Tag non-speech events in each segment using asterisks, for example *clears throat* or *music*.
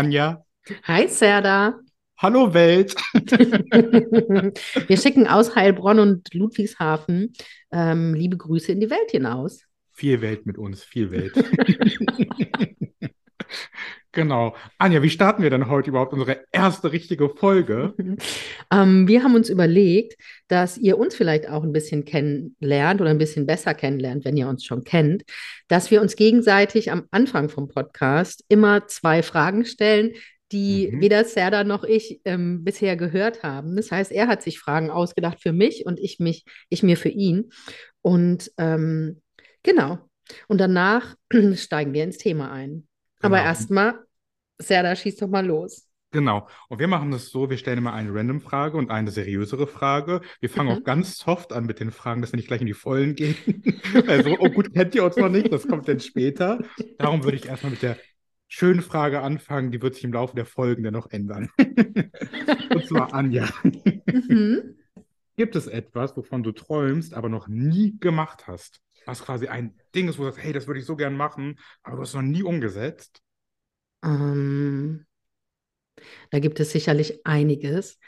Anja. Hi Serda. Hallo Welt. *laughs* Wir schicken aus Heilbronn und Ludwigshafen ähm, liebe Grüße in die Welt hinaus. Viel Welt mit uns, viel Welt. *laughs* genau. Anja, wie starten wir denn heute überhaupt unsere erste richtige Folge? *laughs* Ähm, wir haben uns überlegt, dass ihr uns vielleicht auch ein bisschen kennenlernt oder ein bisschen besser kennenlernt, wenn ihr uns schon kennt, dass wir uns gegenseitig am Anfang vom Podcast immer zwei Fragen stellen, die Mhm. weder Serda noch ich ähm, bisher gehört haben. Das heißt, er hat sich Fragen ausgedacht für mich und ich mich, ich mir für ihn. Und ähm, genau. Und danach *clears throat* steigen wir ins Thema ein. Aber Genau. erstmal, Serda, schieß doch mal los. Genau. Und wir machen das so, wir stellen immer eine Random-Frage und eine seriösere Frage. Wir fangen Mhm. auch ganz soft an mit den Fragen, dass wir nicht gleich in die Vollen gehen. *laughs* Also, oh gut, kennt ihr uns noch nicht, das kommt dann später. Darum würde ich erstmal mit der schönen Frage anfangen, die wird sich im Laufe der Folgen dann noch ändern. *laughs* Und zwar, Anja, Mhm. gibt es etwas, wovon du träumst, aber noch nie gemacht hast? Was quasi ein Ding ist, wo du sagst, hey, das würde ich so gern machen, aber du hast es noch nie umgesetzt? Ähm, da gibt es sicherlich einiges.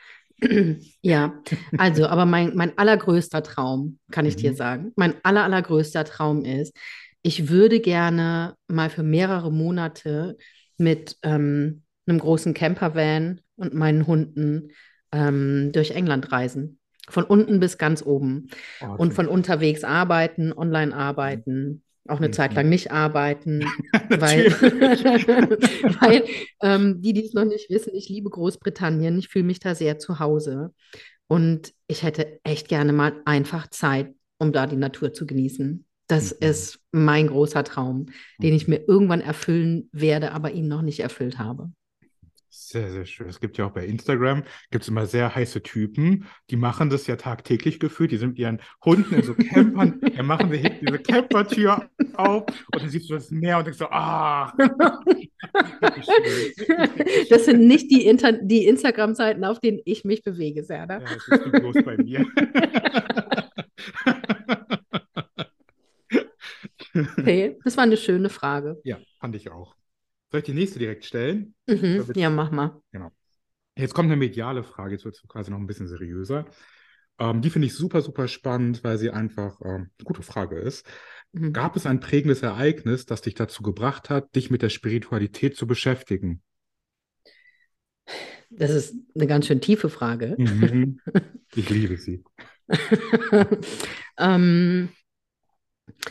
*clears throat* Ja, also, aber mein, mein allergrößter Traum, kann ich dir Mhm. sagen, mein aller, allergrößter Traum ist, ich würde gerne mal für mehrere Monate mit ähm, einem großen Campervan und meinen Hunden ähm, durch England reisen. Von unten bis ganz oben. Oh, das Und von unterwegs arbeiten, online arbeiten, auch eine Mhm. Zeit lang nicht arbeiten, *laughs* weil, *laughs* weil ähm, die, die es noch nicht wissen, ich liebe Großbritannien, ich fühle mich da sehr zu Hause und ich hätte echt gerne mal einfach Zeit, um da die Natur zu genießen. Das Mhm. ist mein großer Traum, den ich mir irgendwann erfüllen werde, aber ihn noch nicht erfüllt habe. Sehr, sehr schön. Es gibt ja auch bei Instagram, gibt es immer sehr heiße Typen, die machen das ja tagtäglich gefühlt. Die sind mit ihren Hunden in so Campern, *laughs* dann machen sie diese Campertür auf und dann siehst du das Meer und denkst so, ah. *laughs* Das sind nicht die, Inter die Instagram-Seiten, auf denen ich mich bewege, Serda. Ja, das ist bloß bei mir. *laughs* Okay, das war eine schöne Frage. Ja, fand ich auch. Soll ich die nächste direkt stellen? Mhm. Ja, mach mal. Jetzt kommt eine mediale Frage, jetzt wird es quasi noch ein bisschen seriöser. Ähm, die finde ich super, super spannend, weil sie einfach ähm, eine gute Frage ist. Mhm. Gab es ein prägendes Ereignis, das dich dazu gebracht hat, dich mit der Spiritualität zu beschäftigen? Das ist eine ganz schön tiefe Frage. Mhm. *laughs* Ich liebe sie. *laughs* Ähm,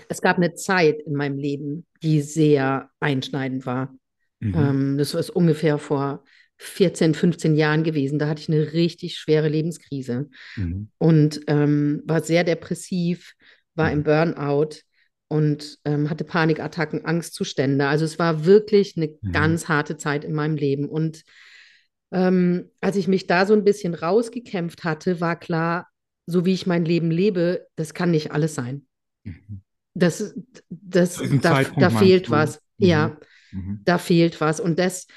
es gab eine Zeit in meinem Leben, die sehr einschneidend war. Mhm. Ähm, das ist ungefähr vor 14, 15 Jahren gewesen. Da hatte ich eine richtig schwere Lebenskrise Mhm. und ähm, war sehr depressiv, war Mhm. im Burnout und ähm, hatte Panikattacken, Angstzustände. Also es war wirklich eine Mhm. ganz harte Zeit in meinem Leben. Und ähm, als ich mich da so ein bisschen rausgekämpft hatte, war klar, so wie ich mein Leben lebe, das kann nicht alles sein. Mhm. Das, das, da, da fehlt was. Mhm. Ja, Mhm. da fehlt was. Und das,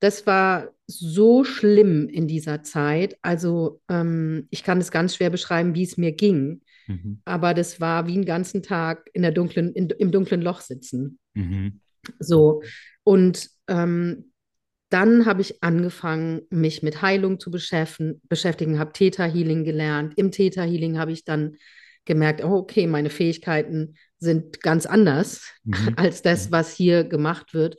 das war so schlimm in dieser Zeit. Also ähm, ich kann es ganz schwer beschreiben, wie es mir ging. Mhm. Aber das war wie einen ganzen Tag in der dunklen, in, im dunklen Loch sitzen. Mhm. So. Und ähm, dann habe ich angefangen, mich mit Heilung zu beschäftigen, beschäftigen habe Theta Healing gelernt. Im Theta Healing habe ich dann gemerkt, oh, okay, meine Fähigkeiten sind ganz anders Mhm. *laughs* als das, Mhm. was hier gemacht wird.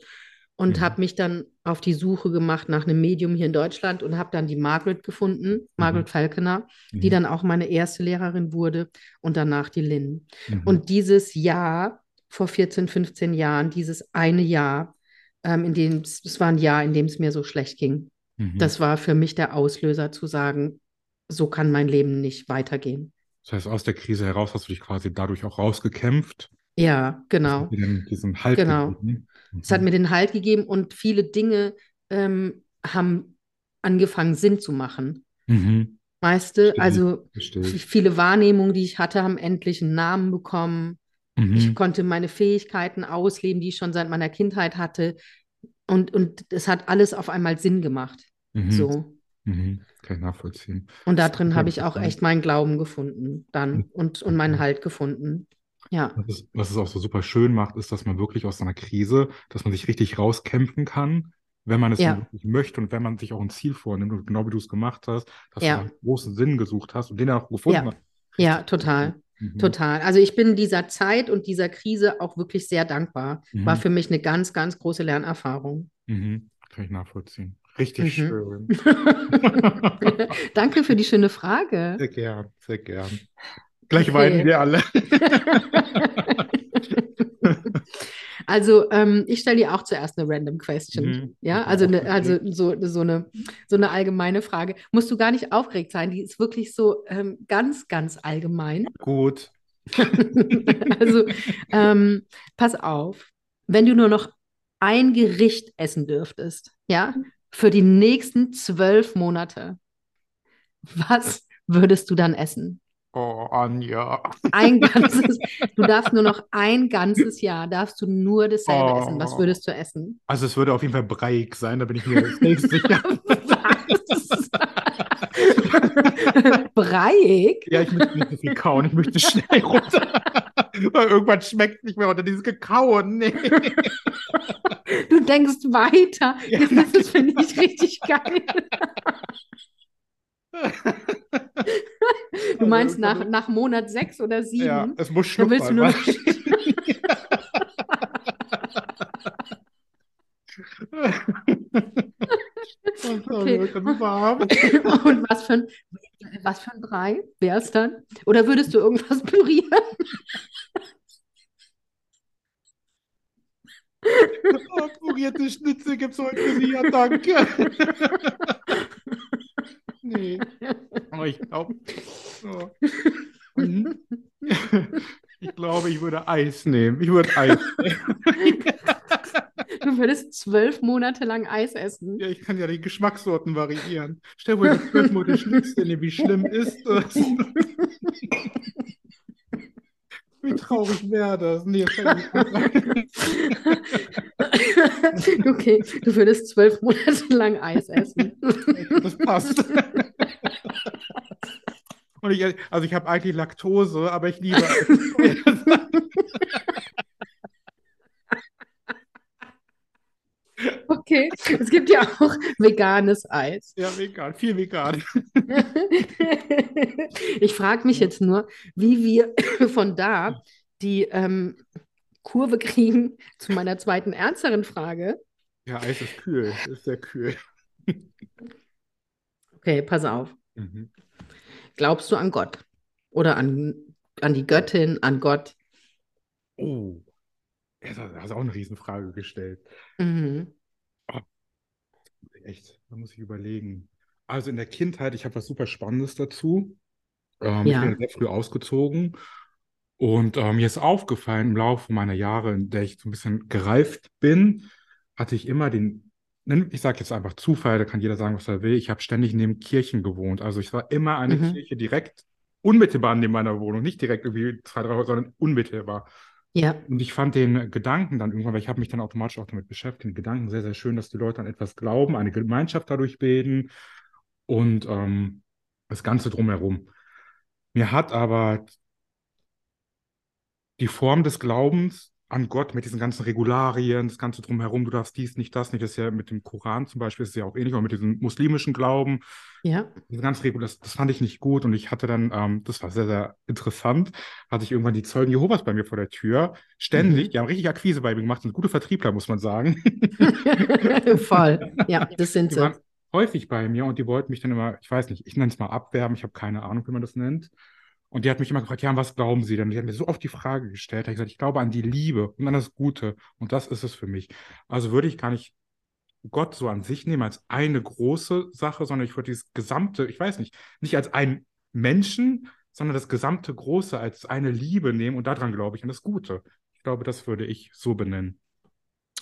Und Mhm. habe mich dann auf die Suche gemacht nach einem Medium hier in Deutschland und habe dann die Margaret gefunden, Margaret Falconer, die Mhm. dann auch meine erste Lehrerin wurde und danach die Lynn. Mhm. Und dieses Jahr, vor 14, 15 Jahren, dieses eine Jahr, ähm, in dem es, war ein Jahr, in dem es mir so schlecht ging. Mhm. Das war für mich der Auslöser zu sagen, so kann mein Leben nicht weitergehen. Das heißt, aus der Krise heraus hast du dich quasi dadurch auch rausgekämpft. Ja, genau. Dir den, diesen Halt Genau. gegeben. Es hat mir den Halt gegeben und viele Dinge ähm, haben angefangen, Sinn zu machen. Mhm. Weißt du, ich, also ich. viele Wahrnehmungen, die ich hatte, haben endlich einen Namen bekommen. Ich Mhm. konnte meine Fähigkeiten ausleben, die ich schon seit meiner Kindheit hatte. Und, und es hat alles auf einmal Sinn gemacht. Mhm. So. Mhm. Kann ich nachvollziehen. Und da drin habe ich auch echt meinen Glauben gefunden dann und, und meinen. Halt gefunden. Ja, Was es, was es auch so super schön macht, ist, dass man wirklich aus einer Krise, dass man sich richtig rauskämpfen kann, wenn man es Ja. wirklich möchte und wenn man sich auch ein Ziel vornimmt und genau wie du es gemacht hast, dass Ja. du einen großen Sinn gesucht hast und den auch gefunden Ja. hast. ja, total. Mhm. Total. Also ich bin dieser Zeit und dieser Krise auch wirklich sehr dankbar. War Mhm. für mich eine ganz, ganz große Lernerfahrung. Mhm. Kann ich nachvollziehen. Richtig Mhm. schön. *laughs* Danke für die schöne Frage. Sehr gern, sehr gern. Gleich Okay. weinen wir alle. *laughs* Also ähm, ich stelle dir auch zuerst eine random question. Mhm. Ja, also, eine, also so, so, eine, so eine allgemeine Frage. Musst du gar nicht aufgeregt sein, die ist wirklich so ähm, ganz, ganz allgemein. Gut. *laughs* Also ähm, pass auf, wenn du nur noch ein Gericht essen dürftest, ja, für die nächsten zwölf Monate, was würdest du dann essen? Oh, Anja. Ein *laughs* ganzes, du darfst nur noch ein ganzes Jahr, darfst du nur dasselbe essen. Was Oh. würdest du essen? Also es würde auf jeden Fall breiig sein, da bin ich mir safe sicher. *laughs* *laughs* Breiig? Ja, ich möchte nicht so viel kauen, ich möchte schnell runter. *laughs* Weil irgendwann schmeckt es nicht mehr unter dieses Gekauen. Nee. Du denkst weiter. Ja. Das ist, finde ich, richtig geil. Du meinst Also, nach, nach Monat sechs oder sieben? Ja, es muss Dann willst du nur *laughs* Okay. *laughs* Und was für ein, was für ein Brei wäre es dann? Oder würdest du irgendwas *laughs* pürieren? *laughs* Oh, purierte Schnitzel gibt es heute für Sie, ja, danke. nee. Aber ich glaube, oh. Mhm. ich glaube, ich würde Eis nehmen. Ich würde Eis nehmen. Du würdest zwölf Monate lang Eis essen. Ja, ich kann ja die Geschmackssorten variieren. Stell dir vor, zwölf Monate Schnitzel nehmen. Wie schlimm ist das? Wie traurig wäre das? Nee, das. *laughs* Okay, du würdest zwölf Monate lang Eis essen. Das passt. Und ich, also ich habe eigentlich Laktose, aber ich liebe Eis. *laughs* Okay, es gibt ja auch veganes Eis. Ja, vegan, viel vegan. *laughs* Ich frage mich jetzt nur, wie wir *coughs* von da die ähm, Kurve kriegen zu meiner zweiten ernsteren Frage. Ja, Eis ist kühl, ist sehr kühl. Okay, pass auf. Mhm. Glaubst du an Gott? Oder an, an die Göttin, an Gott? Oh, ja, hast auch eine Riesenfrage gestellt. Mhm. Echt, da muss ich überlegen. Also in der Kindheit, ich habe was super Spannendes dazu. Ähm, ich Ja. bin sehr früh ausgezogen und ähm, mir ist aufgefallen, im Laufe meiner Jahre, in der ich so ein bisschen gereift bin, hatte ich immer den, ich sage jetzt einfach Zufall, da kann jeder sagen, was er will. Ich habe ständig neben Kirchen gewohnt. Also ich war immer eine Mhm. Kirche direkt unmittelbar neben meiner Wohnung, nicht direkt irgendwie zwei, drei Häuser, sondern unmittelbar. Ja, Und ich fand den Gedanken dann irgendwann, weil ich habe mich dann automatisch auch damit beschäftigt, den Gedanken sehr, sehr schön, dass die Leute an etwas glauben, eine Gemeinschaft dadurch bilden und ähm, das Ganze drumherum. Mir hat aber die Form des Glaubens an Gott mit diesen ganzen Regularien, das Ganze drumherum, du darfst dies, nicht das, nicht, das ist ja mit dem Koran zum Beispiel, ist ja auch ähnlich, oder mit diesem muslimischen Glauben, ja. diese ganze Regel, das, das fand ich nicht gut und ich hatte dann, ähm, das war sehr, sehr interessant, hatte ich irgendwann die Zeugen Jehovas bei mir vor der Tür, ständig, Mhm. die haben richtig Akquise bei mir gemacht, sind gute Vertriebler, muss man sagen. *laughs* Voll. Ja, das sind Die waren häufig bei mir und die wollten mich dann immer, ich weiß nicht, ich nenne es mal abwerben, ich habe keine Ahnung, wie man das nennt. Und die hat mich immer gefragt, ja, was glauben Sie denn? Die hat mir so oft die Frage gestellt, da ich gesagt, ich glaube an die Liebe und an das Gute und das ist es für mich. Also würde ich gar nicht Gott so an sich nehmen als eine große Sache, sondern ich würde dieses gesamte, ich weiß nicht, nicht als einen Menschen, sondern das gesamte Große als eine Liebe nehmen und daran glaube ich an das Gute. Ich glaube, das würde ich so benennen.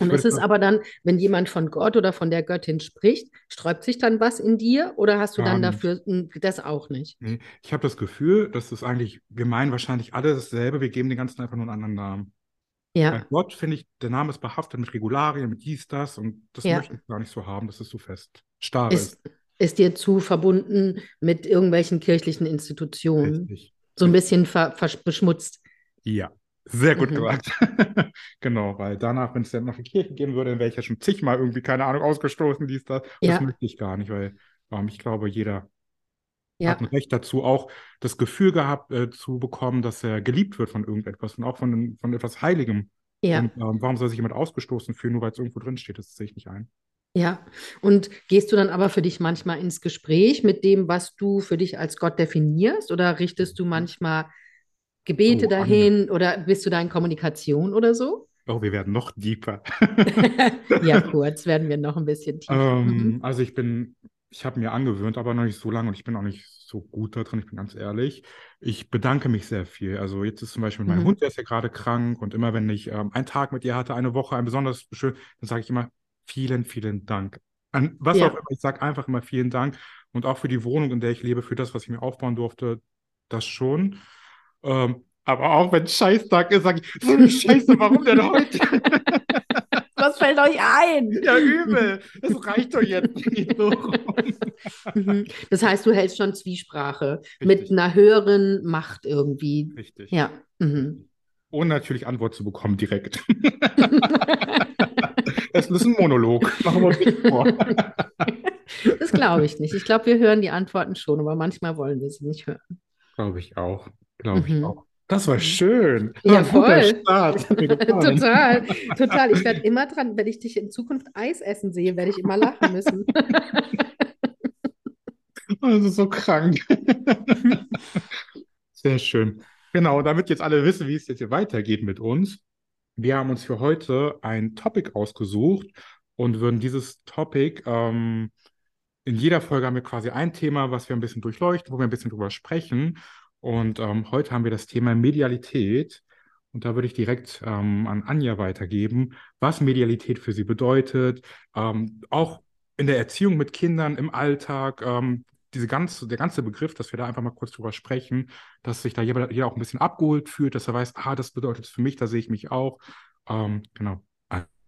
Und ist es aber dann, wenn jemand von Gott oder von der Göttin spricht, sträubt sich dann was in dir oder hast du dann dafür hm, das auch nicht? Nee, ich habe das Gefühl, das ist eigentlich, wir meinen wahrscheinlich alle dasselbe, wir geben den ganzen einfach nur einen anderen Namen. Ja. Bei Gott finde ich, der Name ist behaftet mit Regularien, mit dies, das und das ja. möchte ich gar nicht so haben, dass es so fest starr ist. Ist, ist dir zu verbunden mit irgendwelchen kirchlichen Institutionen? Richtig. So ein bisschen ver, beschmutzt. Ja. Sehr gut mhm. gesagt. *laughs* genau, weil danach, wenn es dann noch eine Kirche geben würde, dann wäre ich ja schon zigmal irgendwie, keine Ahnung, ausgestoßen, dies, das. Ja. Das möchte ich gar nicht, weil ähm, ich glaube, jeder ja. hat ein Recht dazu, auch das Gefühl gehabt äh, zu bekommen, dass er geliebt wird von irgendetwas und auch von, von etwas Heiligem. Ja. Und ähm, warum soll sich jemand ausgestoßen fühlen, nur weil es irgendwo drin steht? Das sehe ich nicht ein. Ja, und gehst du dann aber für dich manchmal ins Gespräch mit dem, was du für dich als Gott definierst, oder richtest du manchmal Gebete oh, dahin Anne. oder bist du da in Kommunikation oder so? Oh, wir werden noch deeper. *laughs* ja, kurz werden wir noch ein bisschen tiefer. Ähm, mhm. Also ich bin, ich habe mir angewöhnt, aber noch nicht so lange und ich bin auch nicht so gut da drin, ich bin ganz ehrlich. Ich bedanke mich sehr viel. Also jetzt ist zum Beispiel mein mhm. Hund, der ist ja gerade krank und immer wenn ich ähm, einen Tag mit ihr hatte, eine Woche, ein besonders schön, dann sage ich immer vielen, vielen Dank. An was ja. auch immer, ich sage einfach immer vielen Dank und auch für die Wohnung, in der ich lebe, für das, was ich mir aufbauen durfte, das schon. Ähm, aber auch wenn Scheißtag ist, sage ich, so eine Scheiße, warum denn heute? *laughs* Was fällt euch ein? Ja, übel. Das reicht doch jetzt nicht so. Mhm. *laughs* Das heißt, du hältst schon Zwiesprache Richtig. mit einer höheren Macht irgendwie. Richtig. Ja. Mhm. Ohne natürlich Antwort zu bekommen direkt. *laughs* das ist ein Monolog. Machen wir uns nicht vor. Das glaube ich nicht. Ich glaube, wir hören die Antworten schon, aber manchmal wollen wir sie nicht hören. Glaube ich auch. Glaube ich mhm. auch. Das war schön. Ja, voll. *laughs* total, total. Ich werde immer dran, wenn ich dich in Zukunft Eis essen sehe, werde ich immer lachen müssen. *laughs* Also so krank. *laughs* Sehr schön. Genau, damit jetzt alle wissen, wie es jetzt hier weitergeht mit uns. Wir haben uns für heute ein Topic ausgesucht und würden dieses Topic ähm, in jeder Folge haben wir quasi ein Thema, was wir ein bisschen durchleuchten, wo wir ein bisschen drüber sprechen. Und ähm, heute haben wir das Thema Medialität. Und da würde ich direkt ähm, an Anja weitergeben, was Medialität für sie bedeutet, ähm, auch in der Erziehung mit Kindern, im Alltag, ähm, diese ganze, der ganze Begriff, dass wir da einfach mal kurz drüber sprechen, dass sich da jeder, jeder auch ein bisschen abgeholt fühlt, dass er weiß, ah, das bedeutet es für mich, da sehe ich mich auch. Ähm, genau.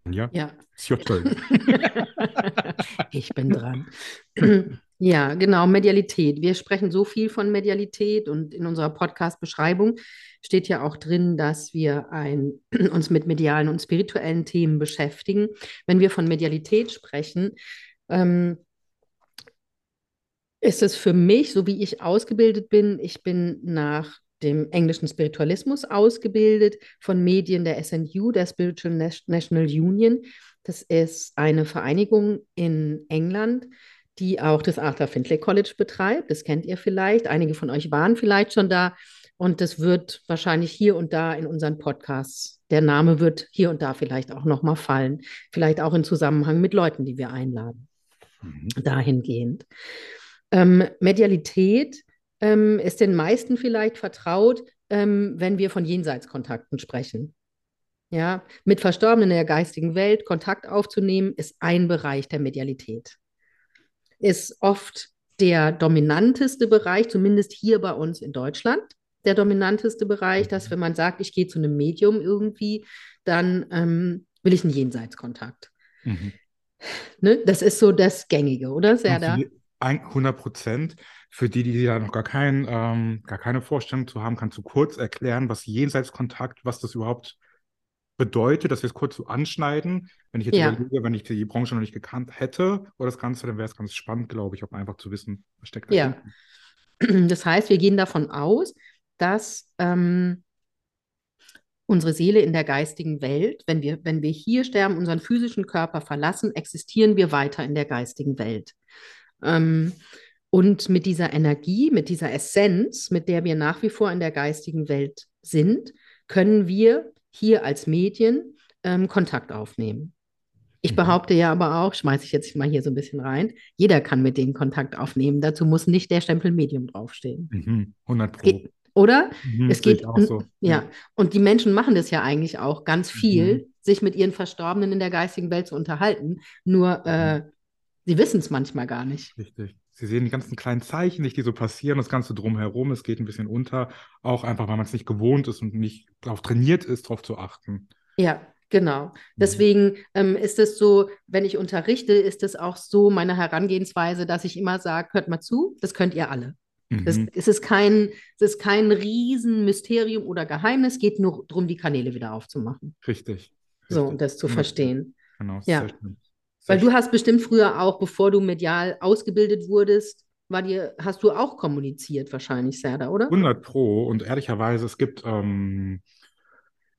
Anja, ja. it's your turn. *laughs* ich bin dran. *laughs* Ja, genau, Medialität. Wir sprechen so viel von Medialität und in unserer Podcast-Beschreibung steht ja auch drin, dass wir ein, *clears throat* uns mit medialen und spirituellen Themen beschäftigen. Wenn wir von Medialität sprechen, ähm, ist es für mich, so wie ich ausgebildet bin, ich bin nach dem englischen Spiritualismus ausgebildet von Medien der SNU, der Spiritual National Union. Das ist eine Vereinigung in England, die auch das Arthur Findlay College betreibt. Das kennt ihr vielleicht. Einige von euch waren vielleicht schon da. Und das wird wahrscheinlich hier und da in unseren Podcasts, der Name wird hier und da vielleicht auch nochmal fallen. Vielleicht auch in Zusammenhang mit Leuten, die wir einladen. Mhm. Dahingehend. Ähm, Medialität ähm, ist den meisten vielleicht vertraut, ähm, wenn wir von Jenseitskontakten sprechen. Ja, mit Verstorbenen in der geistigen Welt Kontakt aufzunehmen, ist ein Bereich der Medialität ist oft der dominanteste Bereich, zumindest hier bei uns in Deutschland, der dominanteste Bereich, dass wenn man sagt, ich gehe zu einem Medium irgendwie, dann ähm, will ich einen Jenseitskontakt. Mhm. Ne? Das ist so das Gängige, oder, Serda? 100 Prozent. Für die, die da noch gar, kein, ähm, gar keine Vorstellung zu haben, kannst du kurz erklären, was Jenseitskontakt, was das überhaupt ist? Bedeutet, dass wir es kurz so anschneiden. Wenn ich jetzt ja. überlege, wenn ich die Branche noch nicht gekannt hätte oder das Ganze, dann wäre es ganz spannend, glaube ich, auch einfach zu wissen, was steckt da Ja. *clears throat* Das heißt, wir gehen davon aus, dass ähm, unsere Seele in der geistigen Welt, wenn wir, wenn wir hier sterben, unseren physischen Körper verlassen, existieren wir weiter in der geistigen Welt. Ähm, und mit dieser Energie, mit dieser Essenz, mit der wir nach wie vor in der geistigen Welt sind, können wir hier als Medien ähm, Kontakt aufnehmen. Ich mhm. behaupte ja aber auch, schmeiße ich jetzt mal hier so ein bisschen rein, jeder kann mit denen Kontakt aufnehmen. Dazu muss nicht der Stempel Medium draufstehen. Mhm, 100 Pro. Es geht, Oder? Mhm, Es geht, auch so. ja, Ja. und die Menschen machen das ja eigentlich auch ganz Mhm. viel, sich mit ihren Verstorbenen in der geistigen Welt zu unterhalten. Nur Mhm. äh, sie wissen es manchmal gar nicht. Richtig. Sie sehen die ganzen kleinen Zeichen nicht, die so passieren, das Ganze drumherum, es geht ein bisschen unter, auch einfach, weil man es nicht gewohnt ist und nicht darauf trainiert ist, darauf zu achten. Ja, genau. Deswegen ähm, ist es so, wenn ich unterrichte, ist es auch so meine Herangehensweise, dass ich immer sage, hört mal zu, das könnt ihr alle. Das, Mhm. es ist kein, es ist kein Riesenmysterium oder Geheimnis, geht nur darum, die Kanäle wieder aufzumachen. Richtig. So, Richtig. und das zu 100%. verstehen. Genau, Ja. sehr schön. Weil du hast bestimmt früher auch, bevor du medial ausgebildet wurdest, war dir, hast du auch kommuniziert wahrscheinlich, Serda, oder? 100 Pro und ehrlicherweise, es gibt ähm,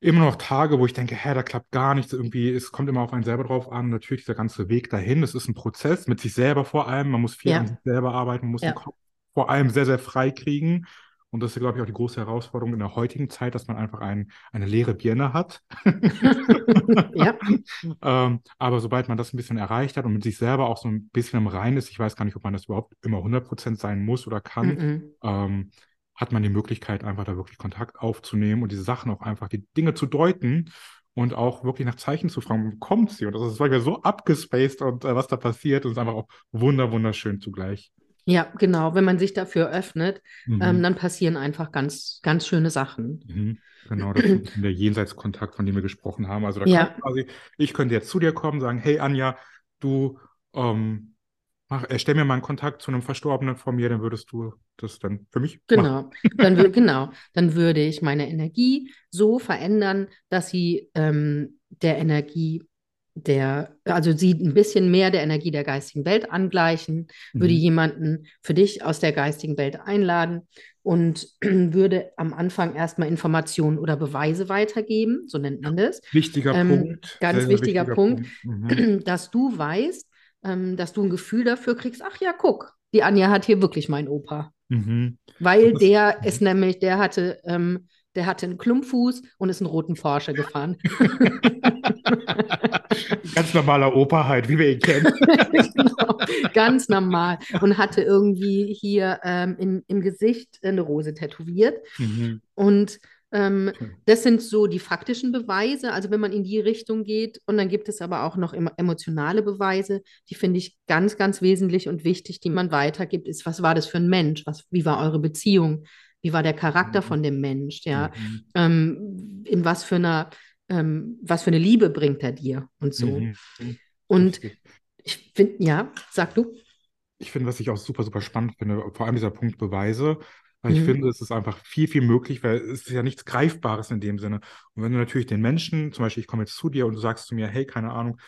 immer noch Tage, wo ich denke, hä, da klappt gar nichts. Irgendwie, es kommt immer auf einen selber drauf an. Natürlich dieser ganze Weg dahin, es ist ein Prozess mit sich selber vor allem. Man muss viel Ja. an sich selber arbeiten, man muss Ja. den Kopf vor allem sehr, sehr frei kriegen. Und das ist, glaube ich, auch die große Herausforderung in der heutigen Zeit, dass man einfach ein, eine leere Birne hat. *laughs* Ja. *laughs* Ähm, aber sobald man das ein bisschen erreicht hat und mit sich selber auch so ein bisschen im Reinen ist, ich weiß gar nicht, ob man das überhaupt immer 100% sein muss oder kann, Mhm. ähm, hat man die Möglichkeit, einfach da wirklich Kontakt aufzunehmen und diese Sachen auch einfach, die Dinge zu deuten und auch wirklich nach Zeichen zu fragen, wo kommt sie? Und das ist manchmal so abgespaced und äh, was da passiert und ist einfach auch wunder, wunderschön zugleich. Ja, genau. Wenn man sich dafür öffnet, Mhm. ähm, dann passieren einfach ganz, ganz schöne Sachen. Mhm. Genau, das ist *clears throat* der Jenseitskontakt, von dem wir gesprochen haben. Also da Ja. quasi, ich könnte jetzt zu dir kommen, sagen, hey Anja, du ähm, mach, erstell mir mal einen Kontakt zu einem Verstorbenen von mir, dann würdest du das dann für mich machen. Genau. Dann, wür *laughs* genau. Dann würde ich meine Energie so verändern, dass sie ähm, der Energie der, also sie ein bisschen mehr der Energie der geistigen Welt angleichen, würde Mhm. jemanden für dich aus der geistigen Welt einladen und *clears throat* würde am Anfang erstmal Informationen oder Beweise weitergeben, so nennt man das. Wichtiger Ähm, Punkt. ganz sehr wichtiger Punkt. Mhm. *clears throat* dass du weißt, ähm, dass du ein Gefühl dafür kriegst, ach ja, guck, die Anja hat hier wirklich meinen Opa. Mhm. Weil der ist nämlich, der hatte, ähm, der hatte einen Klumpfuß und ist einen roten Porsche gefahren. *laughs* Ganz normaler Opa halt, wie wir ihn kennen. *laughs* genau, ganz normal. Und hatte irgendwie hier ähm, im, im Gesicht eine Rose tätowiert. Mhm. Und ähm, das sind so die faktischen Beweise, also wenn man in die Richtung geht. Und dann gibt es aber auch noch emotionale Beweise, die finde ich ganz, ganz wesentlich und wichtig, die man weitergibt, ist, was war das für ein Mensch? Was, wie war eure Beziehung? Wie war der Charakter Mhm. von dem Mensch? Ja, Mhm. ähm, in was für einer, ähm, was für eine Liebe bringt er dir und so. Mhm. Und Richtig. ich finde, ja, sag du. Ich finde, was ich auch super, super spannend finde, vor allem dieser Punkt Beweise, weil ich Mhm. finde, es ist einfach viel, viel möglich, weil es ist ja nichts Greifbares in dem Sinne. Und wenn du natürlich den Menschen, zum Beispiel, ich komme jetzt zu dir und du sagst zu mir, hey, keine Ahnung,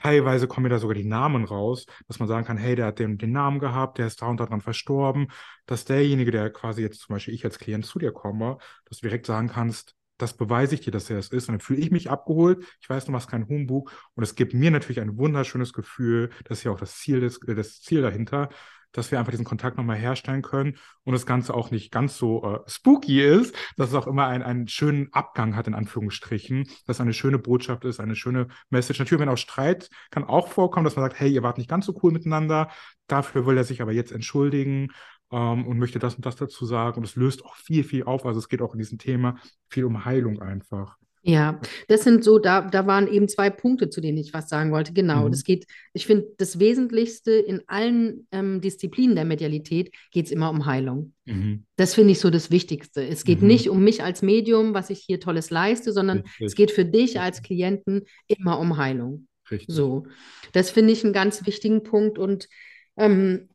teilweise kommen mir da sogar die Namen raus, dass man sagen kann, hey, der hat den, den Namen gehabt, der ist da und da dran verstorben, dass derjenige, der quasi jetzt zum Beispiel ich als Klient zu dir komme, dass du direkt sagen kannst, das beweise ich dir, dass er es ist. Und dann fühle ich mich abgeholt. Ich weiß, du machst keinen Humbug. Und es gibt mir natürlich ein wunderschönes Gefühl. Das ist ja auch das Ziel, des, äh, das Ziel dahinter, dass wir einfach diesen Kontakt nochmal herstellen können und das Ganze auch nicht ganz so äh, spooky ist, dass es auch immer ein, einen schönen Abgang hat, in Anführungsstrichen, dass es eine schöne Botschaft ist, eine schöne Message. Natürlich, wenn auch Streit kann auch vorkommen, dass man sagt, hey, ihr wart nicht ganz so cool miteinander, dafür will er sich aber jetzt entschuldigen ähm, und möchte das und das dazu sagen. Und es löst auch viel, viel auf. Also es geht auch in diesem Thema viel um Heilung einfach. Ja, das sind so, da, da waren eben zwei Punkte, zu denen ich was sagen wollte. Genau, Mhm. das geht, ich finde, das Wesentlichste in allen ähm, Disziplinen der Medialität geht es immer um Heilung. Mhm. Das finde ich so das Wichtigste. Es geht Mhm. nicht um mich als Medium, was ich hier Tolles leiste, sondern es Richtig, geht für dich als Klienten immer um Heilung. richtig. So, das finde ich einen ganz wichtigen Punkt. Und ähm,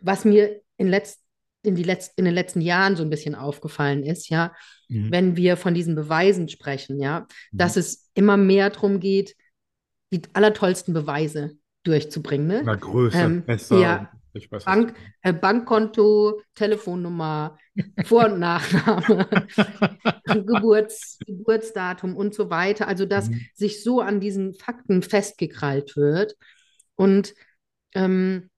was mir in, letz in, die letz in den letzten Jahren so ein bisschen aufgefallen ist, ja, Mhm. wenn wir von diesen Beweisen sprechen, ja, Mhm. dass es immer mehr darum geht, die allertollsten Beweise durchzubringen. Ne? Na, größer, Ähm, besser. ja. Weiß, Bank, äh, Bankkonto, Telefonnummer, *laughs* Vor- und Nachname, *laughs* Geburts, Geburtsdatum und so weiter. Also, dass Mhm. sich so an diesen Fakten festgekrallt wird. Und, ähm,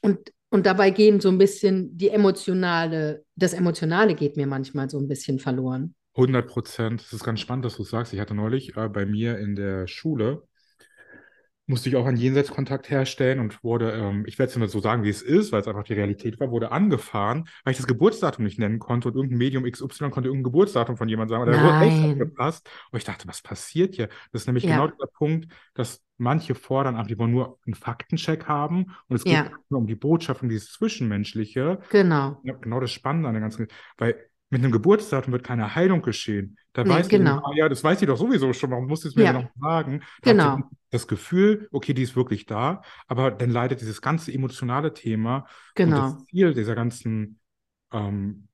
und, und dabei gehen so ein bisschen die emotionale, das Emotionale geht mir manchmal so ein bisschen verloren. 100 Prozent. Das ist ganz spannend, dass du sagst. Ich hatte neulich äh, bei mir in der Schule musste ich auch einen Jenseitskontakt herstellen und wurde, ähm, ich werde es immer so sagen, wie es ist, weil es einfach die Realität war, wurde angefahren, weil ich das Geburtsdatum nicht nennen konnte und irgendein Medium XY konnte irgendein Geburtsdatum von jemandem sagen. Und der wurde echt gepasst. Und ich dachte, was passiert hier? Das ist nämlich ja. genau der Punkt, dass manche fordern einfach, die wollen nur einen Faktencheck haben und es geht ja. nur um die Botschaft und dieses Zwischenmenschliche. Genau. Ja, genau das Spannende an der ganzen, weil mit einem Geburtsdatum wird keine Heilung geschehen. Da nee, weiß genau. ich, ah, ja, das weiß sie doch sowieso schon, warum muss es mir ja. noch sagen? Da genau. Das Gefühl, okay, die ist wirklich da, aber dann leidet dieses ganze emotionale Thema genau. und das Ziel dieser ganzen ähm,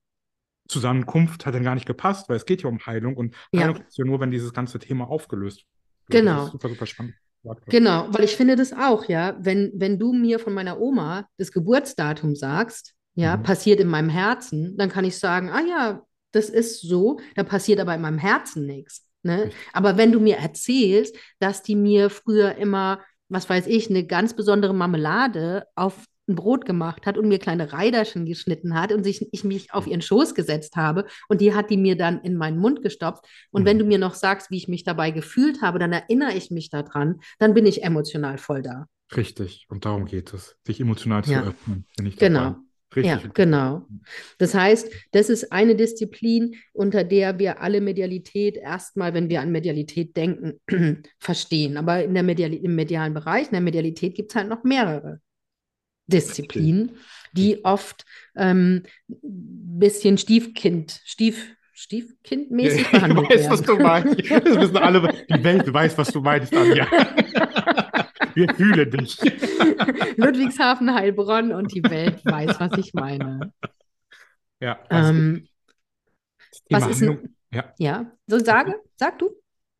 Zusammenkunft hat dann gar nicht gepasst, weil es geht ja um Heilung und Heilung ja. ist ja nur, wenn dieses ganze Thema aufgelöst wird. Genau. super, super spannend. Genau, weil ich finde das auch, ja, wenn, wenn du mir von meiner Oma das Geburtsdatum sagst, ja, mhm. passiert in meinem Herzen, dann kann ich sagen, ah ja, das ist so, da passiert aber in meinem Herzen nichts. Ne? Aber wenn du mir erzählst, dass die mir früher immer, was weiß ich, eine ganz besondere Marmelade auf ein Brot gemacht hat und mir kleine Reiderchen geschnitten hat und sich, ich mich auf ihren Schoß gesetzt habe und die hat die mir dann in meinen Mund gestopft. Und mhm. wenn du mir noch sagst, wie ich mich dabei gefühlt habe, dann erinnere ich mich daran, dann bin ich emotional voll da. Richtig, und darum geht es, sich emotional ja. zu öffnen. genau. Richtig. Ja, genau. Das heißt, das ist eine Disziplin, unter der wir alle Medialität erstmal, wenn wir an Medialität denken, *clears throat* verstehen. Aber in der Medial im medialen Bereich, in der Medialität gibt es halt noch mehrere Disziplinen, die oft ein ähm, bisschen Stiefkind, Stief, Stiefkindmäßig ja, behandelt *laughs* ich weiß, werden. was du meinst. Das wissen alle, die Welt weiß, was du meinst, Anja. *laughs* Wir fühlen dich. *laughs* Ludwigshafen, Heilbronn und die Welt weiß, was ich meine. Ja. Ähm, was ist Heilung, ja. ja, so sage, sag du.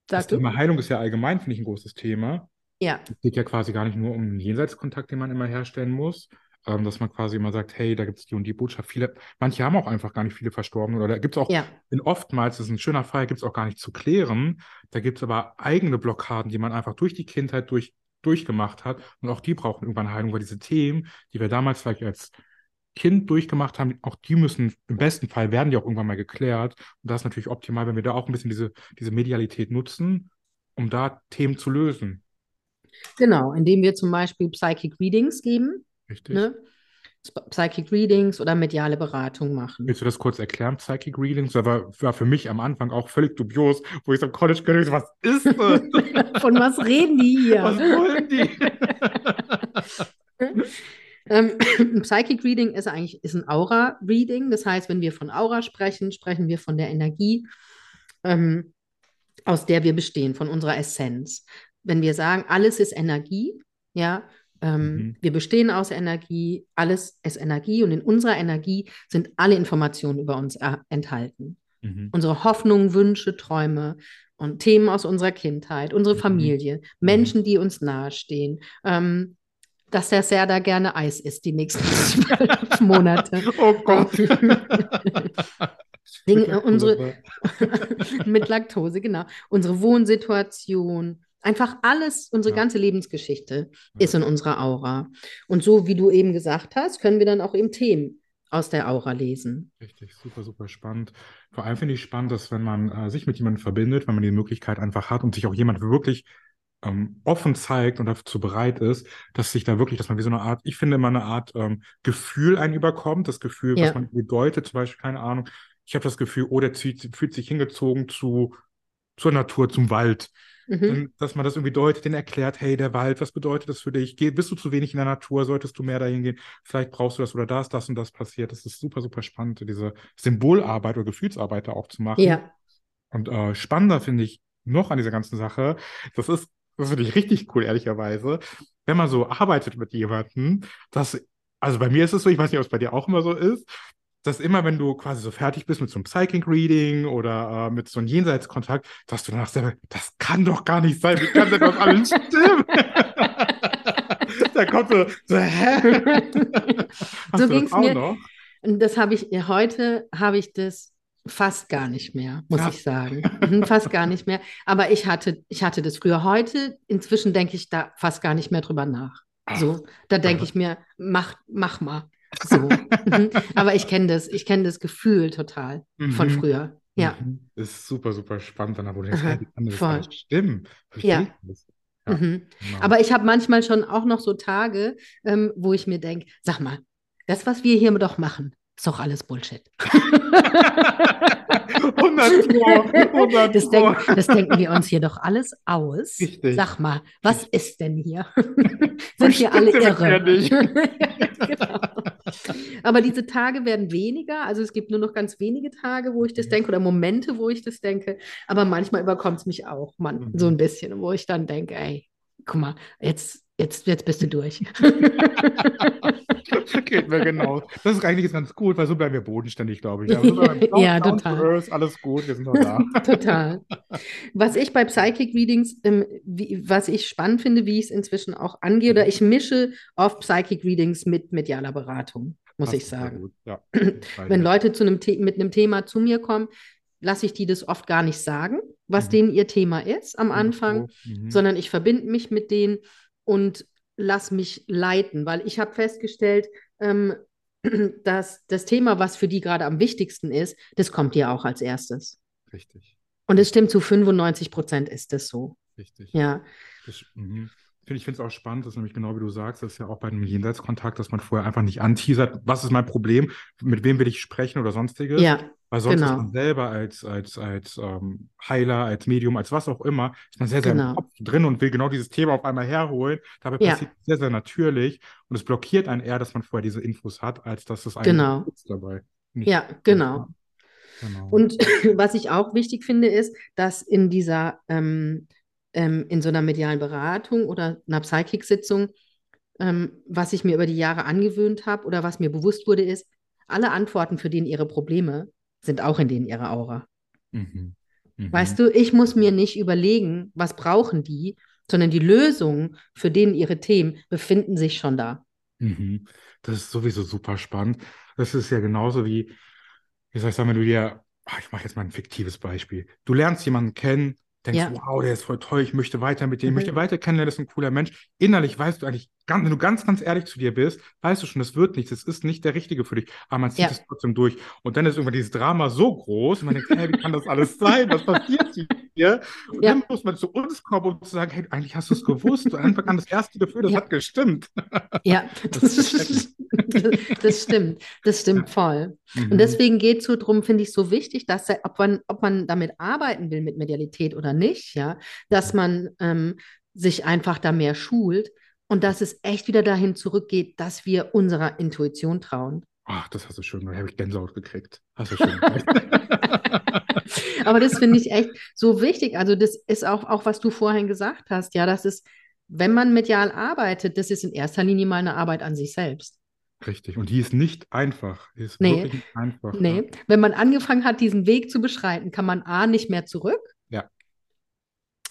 Sag das du. Thema Heilung ist ja allgemein, finde ich, ein großes Thema. Ja. Es geht ja quasi gar nicht nur um den Jenseitskontakt, den man immer herstellen muss, ähm, dass man quasi immer sagt, hey, da gibt es die und die Botschaft. Viele, manche haben auch einfach gar nicht viele Verstorbene oder da gibt es auch, ja. in oftmals, das ist ein schöner Fall, gibt es auch gar nicht zu klären. Da gibt es aber eigene Blockaden, die man einfach durch die Kindheit, durch durchgemacht hat. Und auch die brauchen irgendwann Heilung, weil diese Themen, die wir damals vielleicht als Kind durchgemacht haben, auch die müssen, im besten Fall werden die auch irgendwann mal geklärt. Und das ist natürlich optimal, wenn wir da auch ein bisschen diese, diese Medialität nutzen, um da Themen zu lösen. Genau, indem wir zum Beispiel Psychic Readings geben. Richtig. Ne? Psychic Readings oder mediale Beratung machen. Willst du das kurz erklären, Psychic Readings? Das war, war für mich am Anfang auch völlig dubios, wo ich so am College gehört habe, was ist das? *laughs* Von was reden die hier? Was wollen die? *laughs* ähm, *clears throat* Psychic Reading ist eigentlich ist ein Aura-Reading. Das heißt, wenn wir von Aura sprechen, sprechen wir von der Energie, ähm, aus der wir bestehen, von unserer Essenz. Wenn wir sagen, alles ist Energie, ja, ähm, mhm. Wir bestehen aus Energie, alles ist Energie und in unserer Energie sind alle Informationen über uns enthalten. Mhm. Unsere Hoffnungen, Wünsche, Träume und Themen aus unserer Kindheit, unsere mhm. Familie, mhm. Menschen, die uns nahestehen. Ähm, dass der Serda gerne Eis isst die nächsten zwölf Monate. *laughs* Oh Gott. *laughs* Dinge, *laughs* unsere mit Laktose, genau. Unsere Wohnsituation, Einfach alles, unsere ja. ganze Lebensgeschichte ja. ist in unserer Aura. Und so wie du eben gesagt hast, können wir dann auch eben Themen aus der Aura lesen. Richtig, super, super spannend. Vor allem finde ich spannend, dass wenn man äh, sich mit jemandem verbindet, wenn man die Möglichkeit einfach hat und sich auch jemand wirklich ähm, offen zeigt und dazu bereit ist, dass sich da wirklich, dass man wie so eine Art, ich finde immer eine Art ähm, Gefühl einen überkommt, das Gefühl, ja. was man bedeutet, zum Beispiel, keine Ahnung, ich habe das Gefühl, oh, der zieht, fühlt sich hingezogen zu, zur Natur, zum Wald. Mhm. dass man das irgendwie deutet, den erklärt, hey, der Wald, was bedeutet das für dich? Geh, bist du zu wenig in der Natur? Solltest du mehr dahin gehen? Vielleicht brauchst du das oder das, das und das passiert. Das ist super, super spannend, diese Symbolarbeit oder Gefühlsarbeit da auch zu machen. Ja. Und äh, spannender finde ich noch an dieser ganzen Sache, das ist, das finde ich richtig cool, ehrlicherweise, wenn man so arbeitet mit jemandem, dass also bei mir ist es so, ich weiß nicht, ob es bei dir auch immer so ist, dass immer, wenn du quasi so fertig bist mit so einem Psychic Reading oder äh, mit so einem Jenseitskontakt, dass du danach selber, das kann doch gar nicht sein, wie kann denn das alles stimmen? *laughs* da kommt so, so hä? *laughs* so ging es mir. Noch? Das habe ich, heute habe ich das fast gar nicht mehr, muss ja. ich sagen. Mhm, fast gar nicht mehr. Aber ich hatte, ich hatte das früher. Heute, inzwischen denke ich da fast gar nicht mehr drüber nach. So, da denke ich mir, mach, mach mal. So. *laughs* Mhm. Aber ich kenne das, ich kenne das Gefühl total von mhm. früher. Ja. Mhm. Ist super, super spannend, dann hey, wie kann das Voll. stimmen? Ja. Das? Ja, Mhm. genau. Aber ich habe manchmal schon auch noch so Tage, ähm, wo ich mir denke, sag mal, das, was wir hier doch machen, ist doch alles Bullshit. *laughs* *laughs* 100 Pro, 100 Das, denk, das denken wir uns hier doch alles aus. Richtig. Sag mal, was ist denn hier? *laughs* Sind wir alle irre? dir *laughs* genau. Aber diese Tage werden weniger. Also es gibt nur noch ganz wenige Tage, wo ich das denke oder Momente, wo ich das denke. Aber manchmal überkommt es mich auch, man, Mhm. so ein bisschen, wo ich dann denke, ey, guck mal, jetzt, jetzt, jetzt bist du durch. *laughs* *laughs* Geht mir genau. Das ist eigentlich ganz gut, weil so bleiben wir bodenständig, glaube ich. Also, *laughs* down- Ja, total. earth, alles gut, wir sind noch da. *laughs* Total. Was ich bei Psychic Readings, ähm, wie, was ich spannend finde, wie ich es inzwischen auch angehe, oder ich mische oft Psychic Readings mit medialer Beratung, muss Das ich sagen. Ja. *clears throat* Wenn Leute zu einem mit einem Thema zu mir kommen, lasse ich die das oft gar nicht sagen, was Mhm. denen ihr Thema ist am Anfang, Mhm. sondern ich verbinde mich mit denen und lass mich leiten, weil ich habe festgestellt, ähm, *clears throat* dass das Thema, was für die gerade am wichtigsten ist, das kommt dir auch als erstes. Richtig, Und es stimmt, zu 95 Prozent ist das so. richtig. Ja, Das, mhm. Ich finde es auch spannend, das ist nämlich genau wie du sagst, das ist ja auch bei einem Jenseitskontakt, dass man vorher einfach nicht anteasert, was ist mein Problem, mit wem will ich sprechen oder sonstiges. ja, Weil sonst genau. ist man selber als, als, als ähm, Heiler, als Medium, als was auch immer, ist man sehr, sehr Genau. im Kopf drin und will genau dieses Thema auf einmal herholen. Dabei Ja. passiert es sehr, sehr natürlich und es blockiert einen eher, dass man vorher diese Infos hat, als dass es einen Genau. dabei. Ich ja, genau. Genau. Und *laughs* was ich auch wichtig finde, ist, dass in dieser, ähm, ähm, in so einer medialen Beratung oder einer Psychic-Sitzung, ähm, was ich mir über die Jahre angewöhnt habe oder was mir bewusst wurde, ist, alle Antworten für denen ihre Probleme sind auch in denen ihrer Aura. Mhm. Mhm. Weißt du, ich muss mir nicht überlegen, was brauchen die, sondern die Lösungen für denen ihre Themen befinden sich schon da. Mhm. Das ist sowieso super spannend. Das ist ja genauso wie, wie soll ich sagen, wenn du dir, ah, ich mache jetzt mal ein fiktives Beispiel. Du lernst jemanden kennen, denkst, Ja. wow, der ist voll toll, ich möchte weiter mit dem, ich Mhm. möchte weiter kennenlernen, das ist ein cooler Mensch. Innerlich weißt du eigentlich, ganz, wenn du ganz, ganz ehrlich zu dir bist, weißt du schon, das wird nichts, es ist nicht der Richtige für dich, aber man zieht Ja. es trotzdem durch. Und dann ist irgendwann dieses Drama so groß und man denkt, hey, wie kann das alles sein? Was passiert hier? Und Ja. dann muss man zu uns kommen, um zu sagen, hey, eigentlich hast du es gewusst. Von Anfang an das erste Gefühl, das Ja. hat gestimmt. Ja, *laughs* Das *laughs* das, stimmt. Das stimmt voll. Mhm. Und deswegen geht es so drum, finde ich so wichtig, dass ob man, ob man damit arbeiten will mit Medialität oder nicht, ja, dass man ähm, sich einfach da mehr schult und dass es echt wieder dahin zurückgeht, dass wir unserer Intuition trauen. Ach, das hast du schön, da habe ich Gänsehaut gekriegt. Hast du schön gemacht. *laughs* Aber das finde ich echt so wichtig. Also das ist auch, auch, was du vorhin gesagt hast, ja, das ist, wenn man medial arbeitet, das ist in erster Linie mal eine Arbeit an sich selbst. Richtig. Und die ist nicht einfach. Die ist Nee. wirklich nicht einfach. ja. Nee, wenn man angefangen hat, diesen Weg zu beschreiten, kann man A nicht mehr zurück. Ja.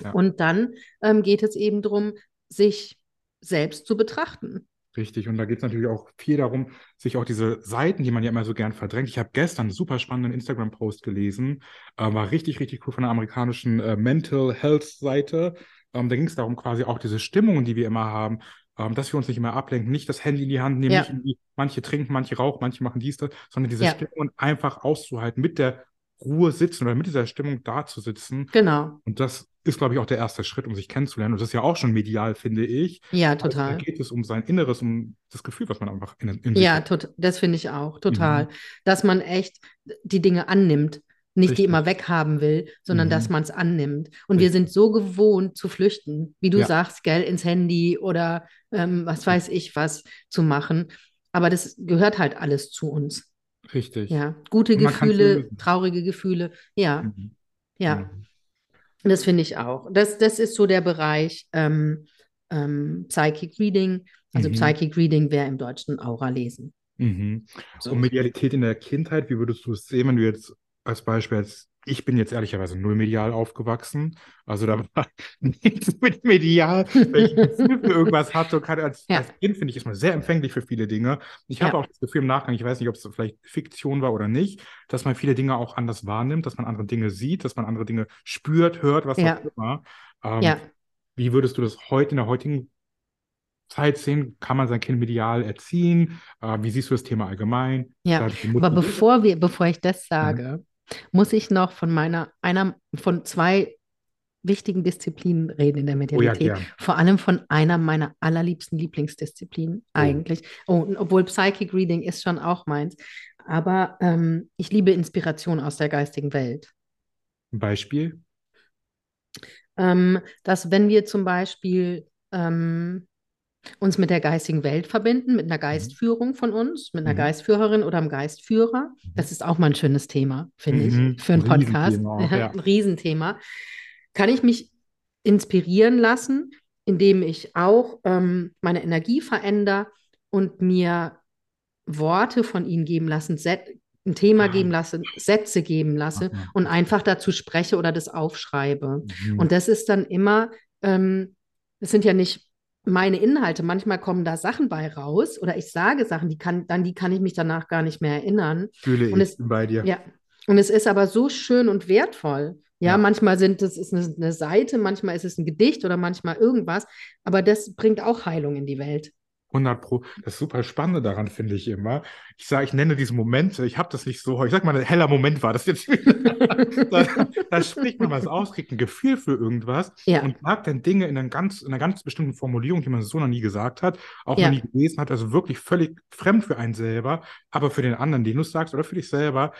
Ja. Und dann ähm, geht es eben darum, sich selbst zu betrachten. Richtig. Und da geht es natürlich auch viel darum, sich auch diese Seiten, die man ja immer so gern verdrängt. Ich habe gestern einen super spannenden Instagram-Post gelesen, äh, war richtig, richtig cool von einer amerikanischen äh, Mental Health-Seite. Ähm, da ging es darum, quasi auch diese Stimmungen, die wir immer haben, ähm, dass wir uns nicht immer ablenken, nicht das Handy in die Hand nehmen, Ja. nicht manche trinken, manche rauchen, manche machen dies, das, sondern diese Ja. Stimmungen einfach auszuhalten, mit der Ruhe sitzen oder mit dieser Stimmung da zu sitzen. Genau. Und das ist, glaube ich, auch der erste Schritt, um sich kennenzulernen. Und das ist ja auch schon medial, finde ich. Ja, Also da total. geht es um sein Inneres, um das Gefühl, was man einfach in, in sich Ja, hat. tot, das finde ich auch, total. Mhm. Dass man echt die Dinge annimmt, nicht die Richtig. immer weghaben will, sondern Mhm. dass man es annimmt. Und wir Richtig. sind so gewohnt zu flüchten, wie du Ja. sagst, gell, ins Handy oder ähm, was weiß ich was zu machen. Aber das gehört halt alles zu uns. Richtig. Ja, gute Gefühle, traurige Gefühle. Ja, Mhm. ja. Mhm. Das finde ich auch. Das, das ist so der Bereich ähm, ähm, Psychic Reading. Also Mhm. Psychic Reading wäre im Deutschen Aura lesen. Mhm. So. Und Medialität in der Kindheit, wie würdest du es sehen, wenn du jetzt als Beispiel, als ich bin jetzt ehrlicherweise null medial aufgewachsen. Also da *laughs* war nichts mit medial, wenn ich Gefühl für irgendwas hatte. Und keine, als, Ja. als Kind finde ich, ist man sehr empfänglich für viele Dinge. Ich habe Ja. auch das Gefühl im Nachgang, ich weiß nicht, ob es vielleicht Fiktion war oder nicht, dass man viele Dinge auch anders wahrnimmt, dass man andere Dinge sieht, dass man andere Dinge spürt, hört, was Ja. auch immer. Ähm. Wie würdest du das heute in der heutigen Zeit sehen? Kann man sein Kind medial erziehen? Äh, wie siehst du das Thema allgemein? Ja, Aber bevor wir, bevor ich das sage, muss ich noch von meiner, einer, von zwei wichtigen Disziplinen reden in der Oh ja, Medialität. Vor allem von einer meiner allerliebsten Lieblingsdisziplinen Oh. eigentlich. Oh, obwohl Psychic Reading ist schon auch meins. Aber ähm, ich liebe Inspiration aus der geistigen Welt. Ein Beispiel? Ähm, dass wenn wir zum Beispiel ähm, uns mit der geistigen Welt verbinden, mit einer Geistführung von uns, mit einer Mhm. Geistführerin oder einem Geistführer, das ist auch mal ein schönes Thema, finde Mhm. ich, für einen Ein Podcast. Riesenthema *laughs* ja. Ein Riesenthema. Kann ich mich inspirieren lassen, indem ich auch ähm, meine Energie verändere und mir Worte von ihnen geben lassen, Set ein Thema Ah. geben lasse, Sätze geben lasse Aha. und einfach dazu spreche oder das aufschreibe. Mhm. Und das ist dann immer, ähm, das sind ja nicht meine Inhalte. Manchmal kommen da Sachen bei raus oder ich sage Sachen, die kann, dann die kann ich mich danach gar nicht mehr erinnern. Fühle und ich es- bei dir. Ja, und es ist aber so schön und wertvoll. Ja, Ja. manchmal sind es ist eine, eine Seite, manchmal ist es ein Gedicht oder manchmal irgendwas, aber das bringt auch Heilung in die Welt. 100 Pro. Das super Spannende daran finde ich immer. Ich sage, ich nenne diese Momente, ich habe das nicht so, ich sag mal, ein heller Moment war das jetzt *laughs* da, da spricht man was aus, kriegt ein Gefühl für irgendwas Ja. und sagt dann Dinge in, einer ganz, in einer ganz bestimmten Formulierung, die man so noch nie gesagt hat, auch Ja. noch nie gelesen hat, also wirklich völlig fremd für einen selber, aber für den anderen, den du sagst, oder für dich selber,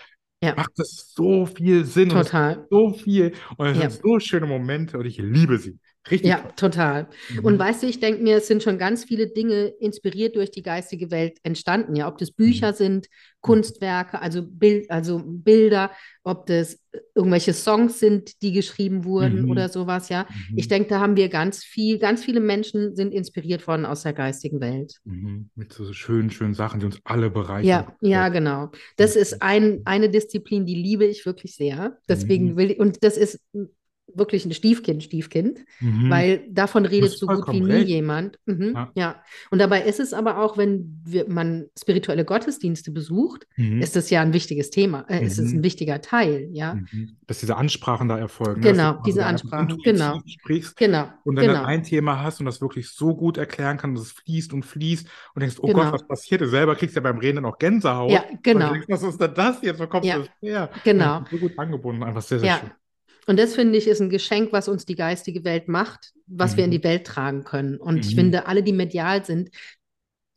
Ja. macht das so viel Sinn Total. so viel und es Ja. sind so schöne Momente und ich liebe sie. Richtig. Ja, total. Mhm. Und weißt du, ich denke mir, es sind schon ganz viele Dinge inspiriert durch die geistige Welt entstanden. Ja, ob das Bücher Mhm. sind, Kunstwerke, also, Bild, also Bilder, ob das irgendwelche Songs sind, die geschrieben wurden Mhm. oder sowas. Ja, Mhm. ich denke, da haben wir ganz viel, ganz viele Menschen sind inspiriert worden aus der geistigen Welt. Mhm. Mit so schönen, schönen Sachen, die uns alle bereichern. Ja, ja, genau. Das Mhm. ist ein, eine Disziplin, die liebe ich wirklich sehr. Deswegen Mhm. will ich, und das ist wirklich ein Stiefkind, Stiefkind. Mhm. Weil davon redet so gut wie nie recht. jemand. Mhm, Ja. ja. Und dabei ist es aber auch, wenn wir, man spirituelle Gottesdienste besucht, Mhm. ist das ja ein wichtiges Thema. Äh, ist es Mhm. ein wichtiger Teil, ja. Mhm. Dass diese Ansprachen da erfolgen. ne? Genau, du diese Ansprachen, genau. sprichst Genau, und wenn du genau. ein Thema hast und das wirklich so gut erklären kann, dass es fließt und fließt und denkst, oh Genau. Gott, was passiert? Du selber kriegst ja beim Reden dann auch Gänsehaut. Ja, Und genau. du denkst, was ist denn das jetzt? Wo kommt Ja, das her? genau. Und so gut angebunden, einfach sehr, sehr Ja. schön. Und das finde ich ist ein Geschenk, was uns die geistige Welt macht, was wir in Mhm. die Welt tragen können. Und ich Mhm. finde, alle, die medial sind,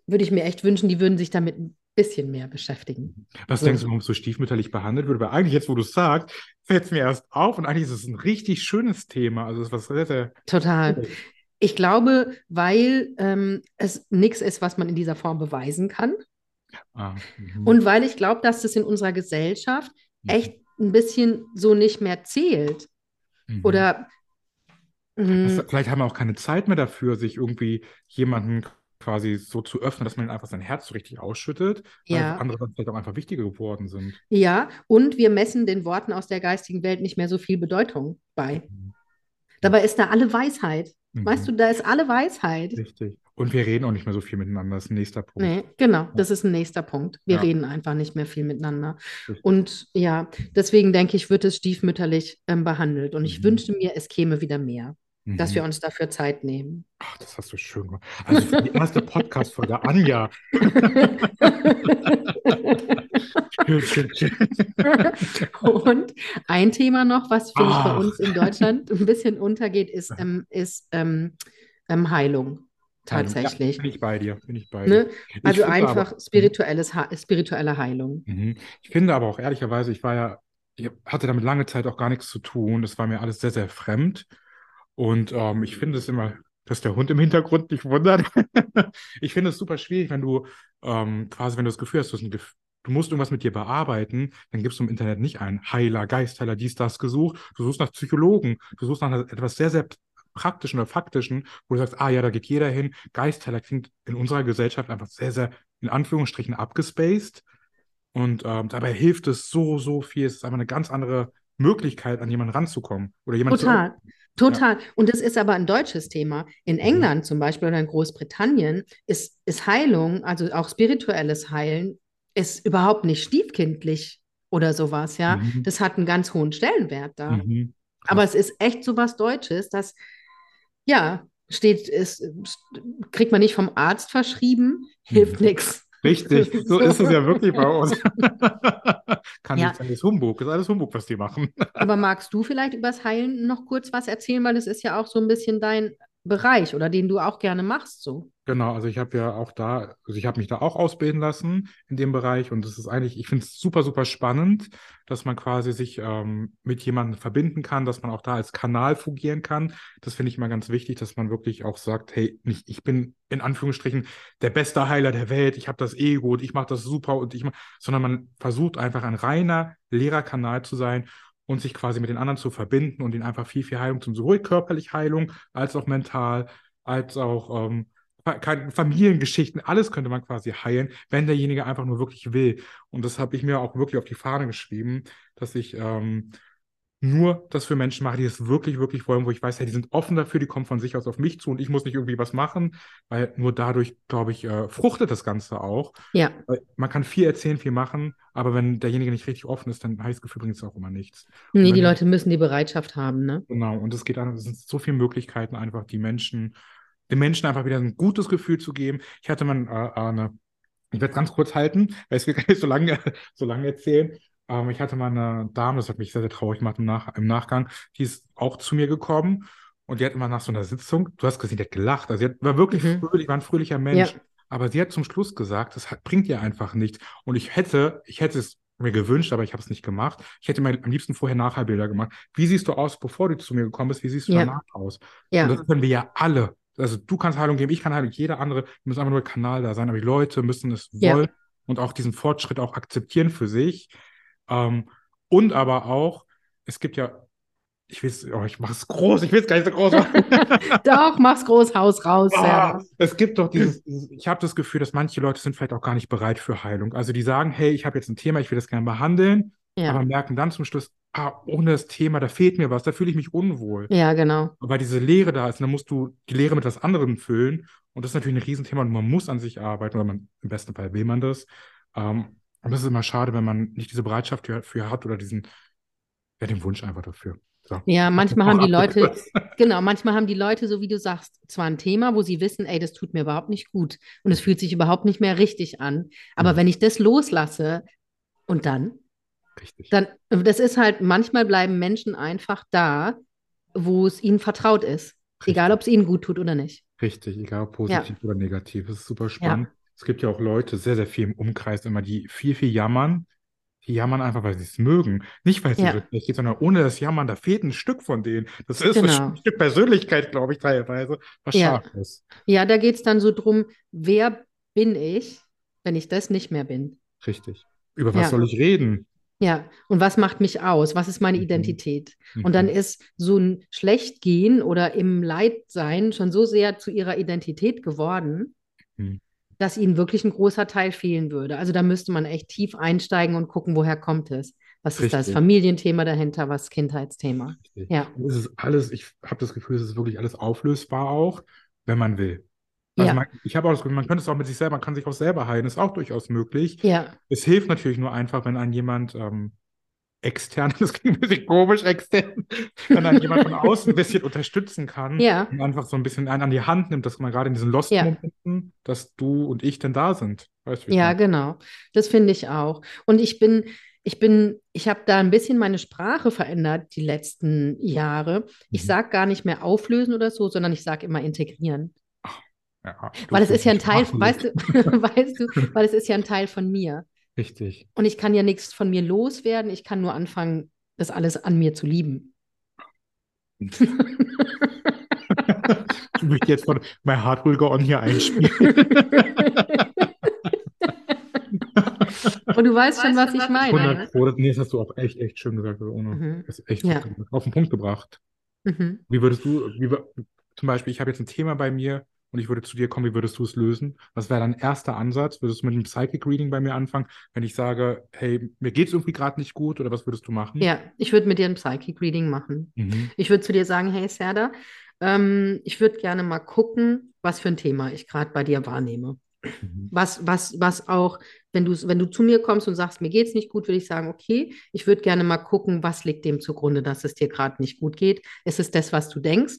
würde ich mir echt wünschen, die würden sich damit ein bisschen mehr beschäftigen. Was So. denkst du, warum es so stiefmütterlich behandelt wird? Weil eigentlich jetzt, wo du es sagst, fällt es mir erst auf und eigentlich ist es ein richtig schönes Thema. Also es ist was sehr, sehr Total. Ich glaube, weil ähm, es nichts ist, was man in dieser Form beweisen kann. Ah, mhm. Und weil ich glaube, dass das in unserer Gesellschaft echt ein bisschen so nicht mehr zählt. Mhm. Oder Das, mh, vielleicht haben wir auch keine Zeit mehr dafür, sich irgendwie jemanden quasi so zu öffnen, dass man einfach sein Herz so richtig ausschüttet, weil Ja. andere vielleicht auch einfach wichtiger geworden sind. ja, und wir messen den Worten aus der geistigen Welt nicht mehr so viel Bedeutung bei. Dabei ist da alle Weisheit. Mhm. Weißt du, da ist alle Weisheit. Richtig. Und wir reden auch nicht mehr so viel miteinander, das ist ein nächster Punkt. Nee, genau, das ist ein nächster Punkt. Wir Ja. reden einfach nicht mehr viel miteinander. Richtig. Und ja, deswegen denke ich, wird es stiefmütterlich ähm, behandelt. Und ich Mhm. wünsche mir, es käme wieder mehr, dass Mhm. wir uns dafür Zeit nehmen. Ach, das hast du schön gemacht. Also für die erste Podcast-Folge, Anja. Und ein Thema noch, was finde ich bei Ach. uns in Deutschland ein bisschen untergeht, ist, ähm, ist ähm, ähm, Heilung tatsächlich. Ja, bin ich bei dir, bin ich bei dir. Ne? Also einfach aber- spirituelles, Ha- spirituelle Heilung. Mhm. Ich finde aber auch ehrlicherweise, ich war ja, ich hatte damit lange Zeit auch gar nichts zu tun. Das war mir alles sehr, sehr fremd. Und ähm, ich finde es immer, dass der Hund im Hintergrund nicht wundert. *laughs* Ich finde es super schwierig, wenn du ähm, quasi, wenn du das Gefühl hast, du, ein du musst irgendwas mit dir bearbeiten, dann gibst du im Internet nicht ein Heiler, Geistheiler, dies, das gesucht. Du suchst nach Psychologen, du suchst nach etwas sehr, sehr praktischen oder faktischen, wo du sagst, ah ja, da geht jeder hin. Geistheiler klingt in unserer Gesellschaft einfach sehr, sehr in Anführungsstrichen abgespaced. Und ähm, dabei hilft es so, so viel. Es ist einfach eine ganz andere Möglichkeit, an jemanden ranzukommen. Oder jemanden zu Total, total. Und das ist aber ein deutsches Thema. In England zum Beispiel oder in Großbritannien ist, ist Heilung, also auch spirituelles Heilen, ist überhaupt nicht stiefkindlich oder sowas, ja. Mhm. Das hat einen ganz hohen Stellenwert da. Mhm. Aber es ist echt so was Deutsches, das, ja, steht, ist, kriegt man nicht vom Arzt verschrieben, hilft Mhm. nichts. Richtig, so, So. ist es ja wirklich bei uns. *laughs* Kann Ja. nicht ist Humbug, ist alles Humbug, was die machen. Aber magst du vielleicht übers Heilen noch kurz was erzählen, weil es ist ja auch so ein bisschen dein Bereich oder den du auch gerne machst, so. Genau, also ich habe ja auch da, also ich habe mich da auch ausbilden lassen in dem Bereich und das ist eigentlich, ich finde es super, super spannend, dass man quasi sich ähm, mit jemandem verbinden kann, dass man auch da als Kanal fungieren kann. Das finde ich immer ganz wichtig, dass man wirklich auch sagt, hey, nicht, ich bin in Anführungsstrichen der beste Heiler der Welt, ich habe das Ego und ich mache das super und ich mach, sondern man versucht einfach ein reiner Lehrerkanal zu sein und sich quasi mit den anderen zu verbinden und ihnen einfach viel, viel Heilung zum sowohl körperlich Heilung als auch mental, als auch ähm, Familiengeschichten, alles könnte man quasi heilen, wenn derjenige einfach nur wirklich will. Und das habe ich mir auch wirklich auf die Fahne geschrieben, dass ich ähm, nur das für Menschen mache, die es wirklich, wirklich wollen, wo ich weiß, hey, die sind offen dafür, die kommen von sich aus auf mich zu und ich muss nicht irgendwie was machen, weil nur dadurch, glaube ich, äh, fruchtet das Ganze auch. Ja, Man kann viel erzählen, viel machen, aber wenn derjenige nicht richtig offen ist, dann ich das Gefühl, bringt es auch immer nichts. nee, die Leute müssen die Bereitschaft haben, ne? Genau, und es geht an, es sind so viele Möglichkeiten, einfach die Menschen, den Menschen einfach wieder ein gutes Gefühl zu geben. Ich hatte mal äh, eine, ich werde es ganz kurz halten, weil ich will gar nicht so lange, *laughs* so lange erzählen. Ähm, ich hatte mal eine Dame, das hat mich sehr, sehr traurig gemacht im, Nach im Nachgang, die ist auch zu mir gekommen und die hat immer nach so einer Sitzung, du hast gesehen, die hat gelacht, also sie war wirklich Mhm. fröhlich, war ein fröhlicher Mensch, Ja. aber sie hat zum Schluss gesagt, das hat, bringt ihr einfach nichts. Und ich hätte, ich hätte es mir gewünscht, aber ich habe es nicht gemacht. Ich hätte mir am liebsten vorher Nachherbilder gemacht. Wie siehst du aus, bevor du zu mir gekommen bist? Wie siehst du Ja. danach aus? Ja, Und das können wir ja alle. Also du kannst Heilung geben, ich kann Heilung, jeder andere. Wir müssen einfach nur Kanal da sein. Aber die Leute müssen es Ja. wollen und auch diesen Fortschritt auch akzeptieren für sich. Ähm, und aber auch, es gibt ja, ich will es, oh, ich mache es groß, ich will es gar nicht so groß machen. *laughs* doch, mach's groß, Haus raus, Ah, Sarah. es gibt doch dieses, dieses ich habe das Gefühl, dass manche Leute sind vielleicht auch gar nicht bereit für Heilung. Also die sagen, hey, ich habe jetzt ein Thema, ich will das gerne behandeln, Ja, aber merken dann zum Schluss, ah, ohne das Thema, da fehlt mir was, da fühle ich mich unwohl. ja, genau. weil diese Leere da ist, und dann musst du die Leere mit was anderem füllen. Und das ist natürlich ein Riesenthema und man muss an sich arbeiten, oder man, im besten Fall will man das. Ähm, und das ist immer schade, wenn man nicht diese Bereitschaft dafür hat oder diesen, ja, den Wunsch einfach dafür. So. Ja, manchmal haben die Leute, *laughs* genau, manchmal haben die Leute, so wie du sagst, zwar ein Thema, wo sie wissen, ey, das tut mir überhaupt nicht gut und es fühlt sich überhaupt nicht mehr richtig an. Aber Mhm. wenn ich das loslasse und dann, Richtig. dann, das ist halt, manchmal bleiben Menschen einfach da, wo es ihnen vertraut ist. Egal, ob es ihnen gut tut oder nicht. Richtig, egal ob positiv oder negativ. Das ist super spannend. Es gibt ja auch Leute, sehr, sehr viel im Umkreis immer, die viel, viel jammern. Die jammern einfach, weil sie es mögen. Nicht, weil es Ja. so schlecht geht, sondern ohne das Jammern, da fehlt ein Stück von denen. Das ist so Genau. ein Stück Persönlichkeit, glaube ich, teilweise, was Ja. schade ist. Ja, da geht es dann so drum, wer bin ich, wenn ich das nicht mehr bin? Richtig. Über was Ja. soll ich reden? Ja, und was macht mich aus? Was ist meine Mhm. Identität? Und dann Mhm. ist so ein Schlechtgehen oder im Leidsein schon so sehr zu ihrer Identität geworden, Mhm. Dass ihnen wirklich ein großer Teil fehlen würde. Also da müsste man echt tief einsteigen und gucken, woher kommt es? Was ist das Richtig. Familienthema dahinter? Was Kindheitsthema? Richtig. Ja. Und es ist alles, ich habe das Gefühl, es ist wirklich alles auflösbar auch, wenn man will. Also Ja. man, ich habe auch das Gefühl, man könnte es auch mit sich selber, man kann sich auch selber heilen, ist auch durchaus möglich. Ja, Es hilft natürlich nur einfach, wenn ein jemand ähm, extern, *laughs* das klingt ein bisschen komisch, extern, wenn ein jemand von außen ein bisschen unterstützen kann ja, und einfach so ein bisschen einen an die Hand nimmt, dass man gerade in diesen Ja. Lost-Momenten, dass du und ich denn da sind. Weißt ja, genau. Das finde ich auch. Und ich bin, ich bin, ich habe da ein bisschen meine Sprache verändert die letzten Jahre. Ich Mhm. sage gar nicht mehr auflösen oder so, sondern ich sage immer integrieren. Ja, Weil es ist ja ein Teil, weißt du, *laughs* weißt du, weil es ist ja ein Teil von mir. Richtig. Und ich kann ja nichts von mir loswerden. Ich kann nur anfangen, das alles an mir zu lieben. Ich möchte jetzt von My Heart Will Go On hier einspielen. Und du weißt schon, was ich meine. 100 Pro, nee, das hast du auch echt, echt schön gesagt. Also ohne, Mhm. das ist echt Ja. auf den Punkt gebracht. Mhm. Wie würdest du, wie, zum Beispiel, ich habe jetzt ein Thema bei mir und ich würde zu dir kommen, wie würdest du es lösen? Was wäre dein erster Ansatz? Würdest du mit einem Psychic Reading bei mir anfangen, wenn ich sage, hey, mir geht es irgendwie gerade nicht gut oder was würdest du machen? Ja, ich würde mit dir ein Psychic Reading machen. Mhm. Ich würde zu dir sagen, hey Serda, ähm, ich würde gerne mal gucken, was für ein Thema ich gerade bei dir wahrnehme. Mhm. Was, was, was auch, wenn du, wenn du zu mir kommst und sagst, mir geht es nicht gut, würde ich sagen, okay, ich würde gerne mal gucken, was liegt dem zugrunde, dass es dir gerade nicht gut geht. Ist es das, was du denkst?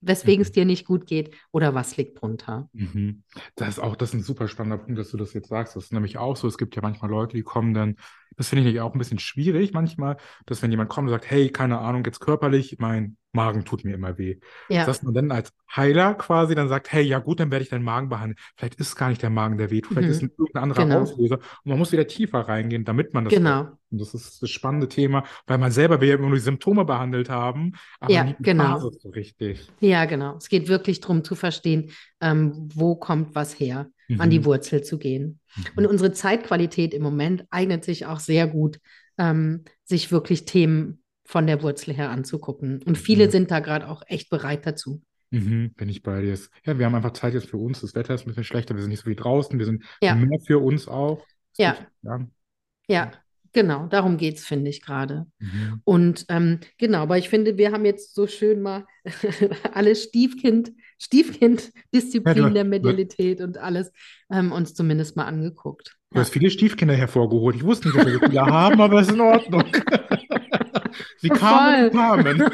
Weswegen es Mhm. dir nicht gut geht oder was liegt drunter. Mhm. Das ist auch, das ist ein super spannender Punkt, dass du das jetzt sagst. Das ist nämlich auch so. Es gibt ja manchmal Leute, die kommen dann, das finde ich auch ein bisschen schwierig manchmal, dass wenn jemand kommt und sagt, hey, keine Ahnung, jetzt körperlich, mein Magen tut mir immer weh. Ja, Dass man dann als Heiler quasi dann sagt, hey, ja gut, dann werde ich deinen Magen behandeln. Vielleicht ist es gar nicht der Magen, der wehtut, vielleicht ist Mhm. es ein irgendein anderer Genau. Auslöser. Und man muss wieder tiefer reingehen, damit man das genau. Und das ist das spannende Thema, weil man selber will ja immer nur die Symptome behandelt haben, aber Ja, nie die genau. Basis so richtig. Ja, genau. Es geht wirklich darum zu verstehen, ähm, wo kommt was her, an die Mhm. Wurzel zu gehen. Und Mhm. unsere Zeitqualität im Moment eignet sich auch sehr gut, ähm, sich wirklich Themen von der Wurzel her anzugucken. Und viele Mhm. sind da gerade auch echt bereit dazu. Mhm, bin ich bei dir. Ja, wir haben einfach Zeit jetzt für uns. Das Wetter ist ein bisschen schlechter. Wir sind nicht so wie draußen. Wir sind Ja. mehr für uns auch. Das Ja. sich an. Ja, genau. Darum geht es, finde ich gerade. Mhm. Und ähm, genau, aber ich finde, wir haben jetzt so schön mal *laughs* alle Stiefkind, Stiefkind-Disziplin Ja, der Medialität und alles ähm, uns zumindest mal angeguckt. Du Ja. hast viele Stiefkinder hervorgeholt. Ich wusste nicht, dass wir so viele haben, aber es ist in Ordnung. *laughs* Sie kamen und kamen. *laughs*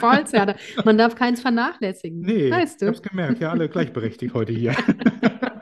Voll, Zerda. Man darf keins vernachlässigen. Nee, weißt ich du? hab's gemerkt. Ja, alle gleichberechtigt heute hier.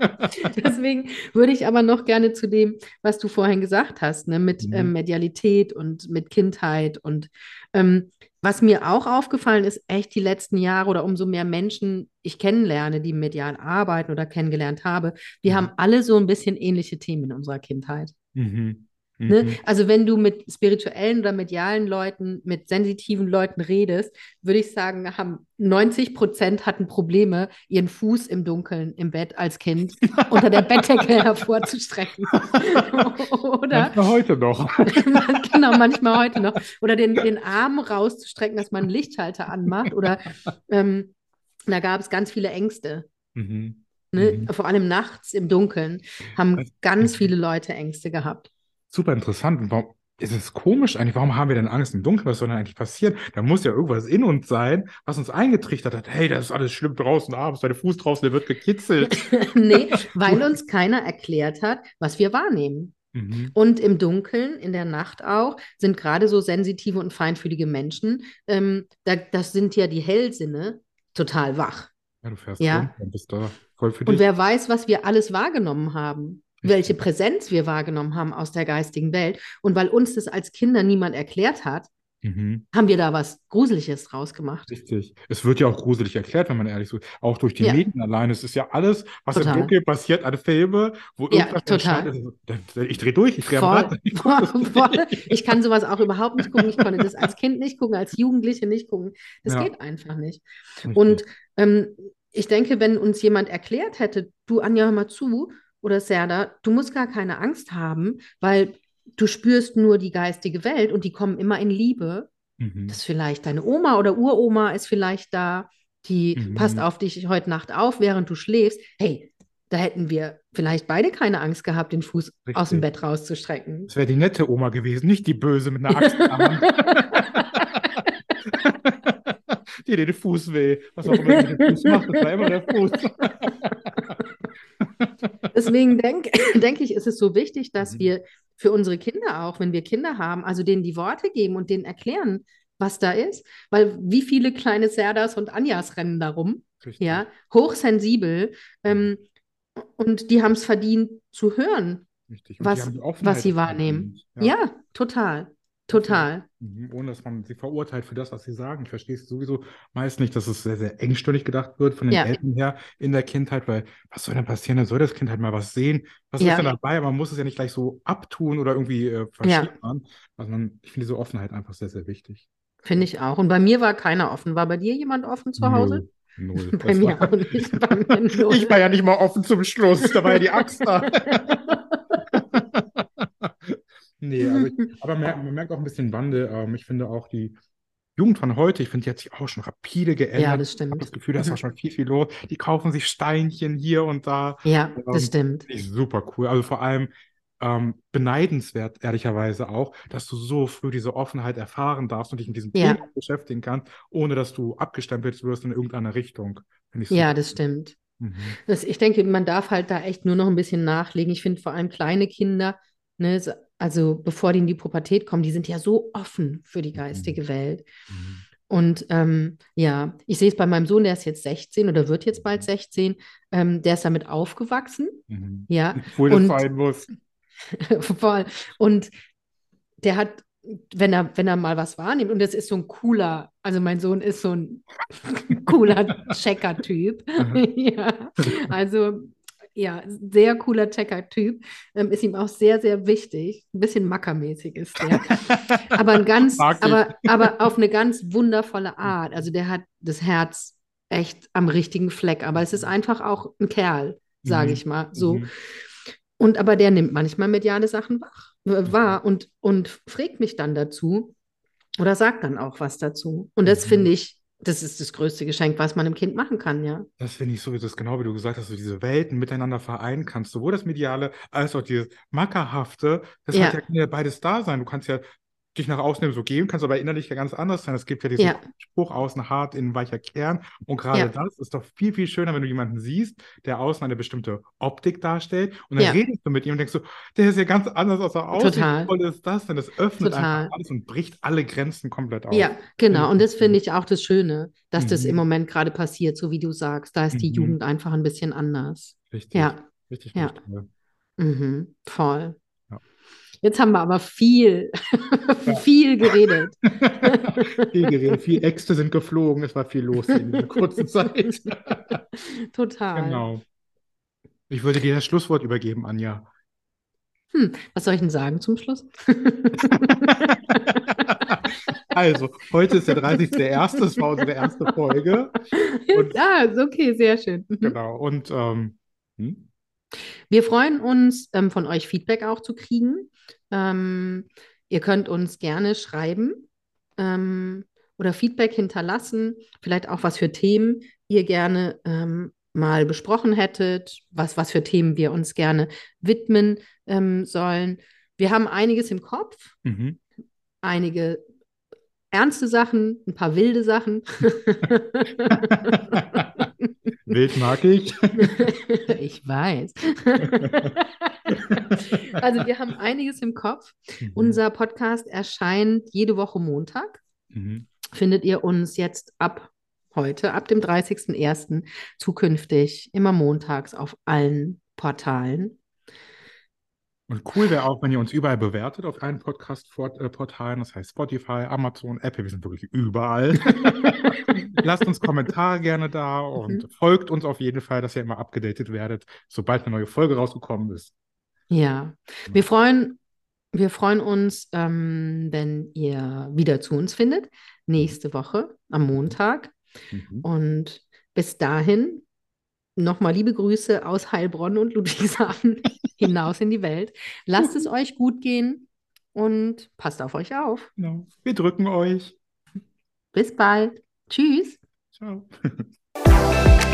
*laughs* Deswegen würde ich aber noch gerne zu dem, was du vorhin gesagt hast, ne, mit Mhm. ähm, Medialität und mit Kindheit und ähm, was mir auch aufgefallen ist, echt die letzten Jahre oder umso mehr Menschen ich kennenlerne, die medial arbeiten oder kennengelernt habe, wir Mhm. haben alle so ein bisschen ähnliche Themen in unserer Kindheit. Mhm. Ne? Mhm. Also wenn du mit spirituellen oder medialen Leuten, mit sensitiven Leuten redest, würde ich sagen, haben 90 Prozent hatten Probleme, ihren Fuß im Dunkeln im Bett als Kind *laughs* unter der Bettdecke hervorzustrecken. *laughs* Oder Manchmal heute noch. *laughs* genau, manchmal heute noch. Oder den, den Arm rauszustrecken, dass man einen Lichtschalter anmacht. Oder ähm, da gab es ganz viele Ängste. Mhm. Ne? Mhm. Vor allem nachts im Dunkeln haben ganz viele Leute Ängste gehabt. Super interessant. Und warum ist es komisch eigentlich? Warum haben wir denn Angst im Dunkeln? Was soll denn eigentlich passieren? Da muss ja irgendwas in uns sein, was uns eingetrichtert hat. Hey, das ist alles schlimm draußen abends, dein Fuß draußen, der wird gekitzelt. *laughs* nee, *laughs* weil uns keiner erklärt hat, was wir wahrnehmen. Mhm. Und im Dunkeln, in der Nacht auch, sind gerade so sensitive und feinfühlige Menschen, ähm, da, das sind ja die Hellsinne, total wach. Ja, du fährst Ja. runter und bist da voll für Und dich. wer weiß, was wir alles wahrgenommen haben, welche Präsenz wir wahrgenommen haben aus der geistigen Welt. Und weil uns das als Kinder niemand erklärt hat, Mhm. haben wir da was Gruseliges draus gemacht. Richtig. Es wird ja auch gruselig erklärt, wenn man ehrlich ist. Auch durch die Ja. Medien allein. Es ist ja alles, was Total. im Dunkeln passiert, an Filme, wo Ja, irgendwas total. Dann- Ich drehe durch, ich drehe am. Ich. Ich kann sowas auch überhaupt nicht gucken. Ich konnte das als Kind nicht gucken, als Jugendliche nicht gucken. Das Ja. geht einfach nicht. Richtig. Und ähm, ich denke, wenn uns jemand erklärt hätte, du Anja, hör mal zu, oder Serda, du musst gar keine Angst haben, weil du spürst nur die geistige Welt und die kommen immer in Liebe. Mhm. Das ist vielleicht deine Oma oder Uroma ist vielleicht da, die Mhm. passt auf dich heute Nacht auf, während du schläfst. Hey, da hätten wir vielleicht beide keine Angst gehabt, den Fuß aus dem Richtig. Bett rauszustrecken. Das wäre die nette Oma gewesen, nicht die böse mit einer Axt der *laughs* die dir den Fuß weh. Was auch immer mit dem Fuß macht, das war immer der Fuß. *laughs* Deswegen *coughs* denke denk ich, ist es so wichtig, dass Mhm. wir für unsere Kinder auch, wenn wir Kinder haben, also denen die Worte geben und denen erklären, was da ist. Weil wie viele kleine Serdas und Anjas rennen da rum, Richtig. ja, hochsensibel. Ähm, und die haben es verdient zu hören, was, was sie wahrnehmen. verdient. Ja, total, total. Mhm, Ohne dass man sie verurteilt für das, was sie sagen. Ich verstehe es sowieso meist nicht, dass es sehr, sehr engstirnig gedacht wird von den Ja. Eltern her in der Kindheit, weil was soll denn passieren? Dann soll das Kind halt mal was sehen. Was Ja. ist denn dabei? Man muss es ja nicht gleich so abtun oder irgendwie äh, verschieben. Also man, ich finde diese Offenheit einfach sehr, sehr wichtig. Finde ich auch. Und bei mir war keiner offen. War bei dir jemand offen zu Hause? Null. Null. *laughs* Bei Das mir war- auch nicht. Bei mir *laughs* null. Ich war ja nicht mal offen zum Schluss. Da war ja die Axt da. *laughs* Nee, also ich, aber mer man merkt auch ein bisschen Wandel. Ähm, ich finde auch die Jugend von heute, ich finde, die hat sich auch schon rapide geändert. Ja, das Ich habe stimmt. das Gefühl, da ist Mhm. auch schon viel, viel los. Die kaufen sich Steinchen hier und da. Ja, das Ähm, stimmt. Finde ich super cool. Also vor allem ähm, beneidenswert, ehrlicherweise auch, dass du so früh diese Offenheit erfahren darfst und dich mit diesem Ja. Thema beschäftigen kannst, ohne dass du abgestempelt wirst in irgendeiner Richtung. Ja, das stimmt. Mhm. Das, ich denke, man darf halt da echt nur noch ein bisschen nachlegen. Ich finde vor allem kleine Kinder, ne, so- also bevor die in die Pubertät kommen, die sind ja so offen für die geistige Welt. Mhm. Und ähm, ja, ich sehe es bei meinem Sohn, der ist jetzt 16 oder wird jetzt bald 16, ähm, der ist damit aufgewachsen. Mhm. Ja, Obwohl das und sein muss. *laughs* voll. Und der hat, wenn er, wenn er mal was wahrnimmt, und das ist so ein cooler, also mein Sohn ist so ein *laughs* cooler Checker-Typ. *laughs* ja, also ja, sehr cooler Checker-Typ. Ähm, ist ihm auch sehr, sehr wichtig. Ein bisschen mackermäßig ist der. *laughs* aber ein ganz, aber, aber auf eine ganz wundervolle Art. Also der hat das Herz echt am richtigen Fleck. Aber es ist einfach auch ein Kerl, sage Mhm. ich mal. So. Mhm. Und aber der nimmt manchmal mediale Sachen wach, wahr und, und fragt mich dann dazu oder sagt dann auch was dazu. Und das Mhm. finde ich, das ist das größte Geschenk, was man einem Kind machen kann, ja. Das finde ich so, das genau wie du gesagt hast, dass du diese Welten miteinander vereinen kannst, sowohl das Mediale als auch dieses Mackerhafte. Das Ja. hat ja beides da sein. Du kannst ja dich nach außen so geben, kannst aber innerlich ja ganz anders sein. Es gibt ja diesen Ja. Spruch, außen hart, innen weicher Kern. Und gerade Ja. das ist doch viel, viel schöner, wenn du jemanden siehst, der außen eine bestimmte Optik darstellt. Und dann Ja. redest du mit ihm und denkst so, der ist ja ganz anders, als er aussieht. Total. Wie toll ist das denn? Das öffnet Total. einfach alles und bricht alle Grenzen komplett auf. Ja, genau. Und das finde ich auch das Schöne, dass das im Mhm. Moment gerade passiert, so wie du sagst. Da ist die Mhm. Jugend einfach ein bisschen anders. Richtig, Ja, richtig, Ja. mhm, voll. Ja. Jetzt haben wir aber viel, *laughs* viel geredet. *laughs* Viel geredet, viel Äxte sind geflogen, es war viel los in dieser kurzen Zeit. *laughs* Total. Genau. Ich würde dir das Schlusswort übergeben, Anja. Hm, was soll ich denn sagen zum Schluss? Also, heute ist der 30.01., das war unsere erste Folge. Und- ah, ist okay, sehr schön. Mhm. Genau. Und ähm, hm? Wir freuen uns, ähm, von euch Feedback auch zu kriegen. Ähm, ihr könnt uns gerne schreiben ähm, oder Feedback hinterlassen, vielleicht auch was für Themen ihr gerne ähm, mal besprochen hättet, was, was für Themen wir uns gerne widmen ähm, sollen. Wir haben einiges im Kopf, Mhm. einige ernste Sachen, ein paar wilde Sachen. *laughs* *laughs* Wild mag ich. *laughs* Ich weiß. *laughs* Also wir haben einiges im Kopf. Mhm. Unser Podcast erscheint jede Woche Montag. Mhm. Findet ihr uns jetzt ab heute, ab dem 30.01. zukünftig immer montags auf allen Portalen. Und cool wäre auch, wenn ihr uns überall bewertet auf allen Podcast-Portalen, das heißt Spotify, Amazon, Apple, wir sind wirklich überall. *laughs* Lasst uns Kommentare gerne da und Mhm. folgt uns auf jeden Fall, dass ihr immer abgedatet werdet, sobald eine neue Folge rausgekommen ist. Ja, wir freuen, wir freuen uns, ähm, wenn ihr wieder zu uns findet, nächste Woche am Montag. Mhm. Und bis dahin nochmal liebe Grüße aus Heilbronn und Ludwigshafen *laughs* hinaus in die Welt. Lasst es *laughs* euch gut gehen und passt auf euch auf. Genau. Wir drücken euch. Bis bald. Tschüss. Ciao. *laughs*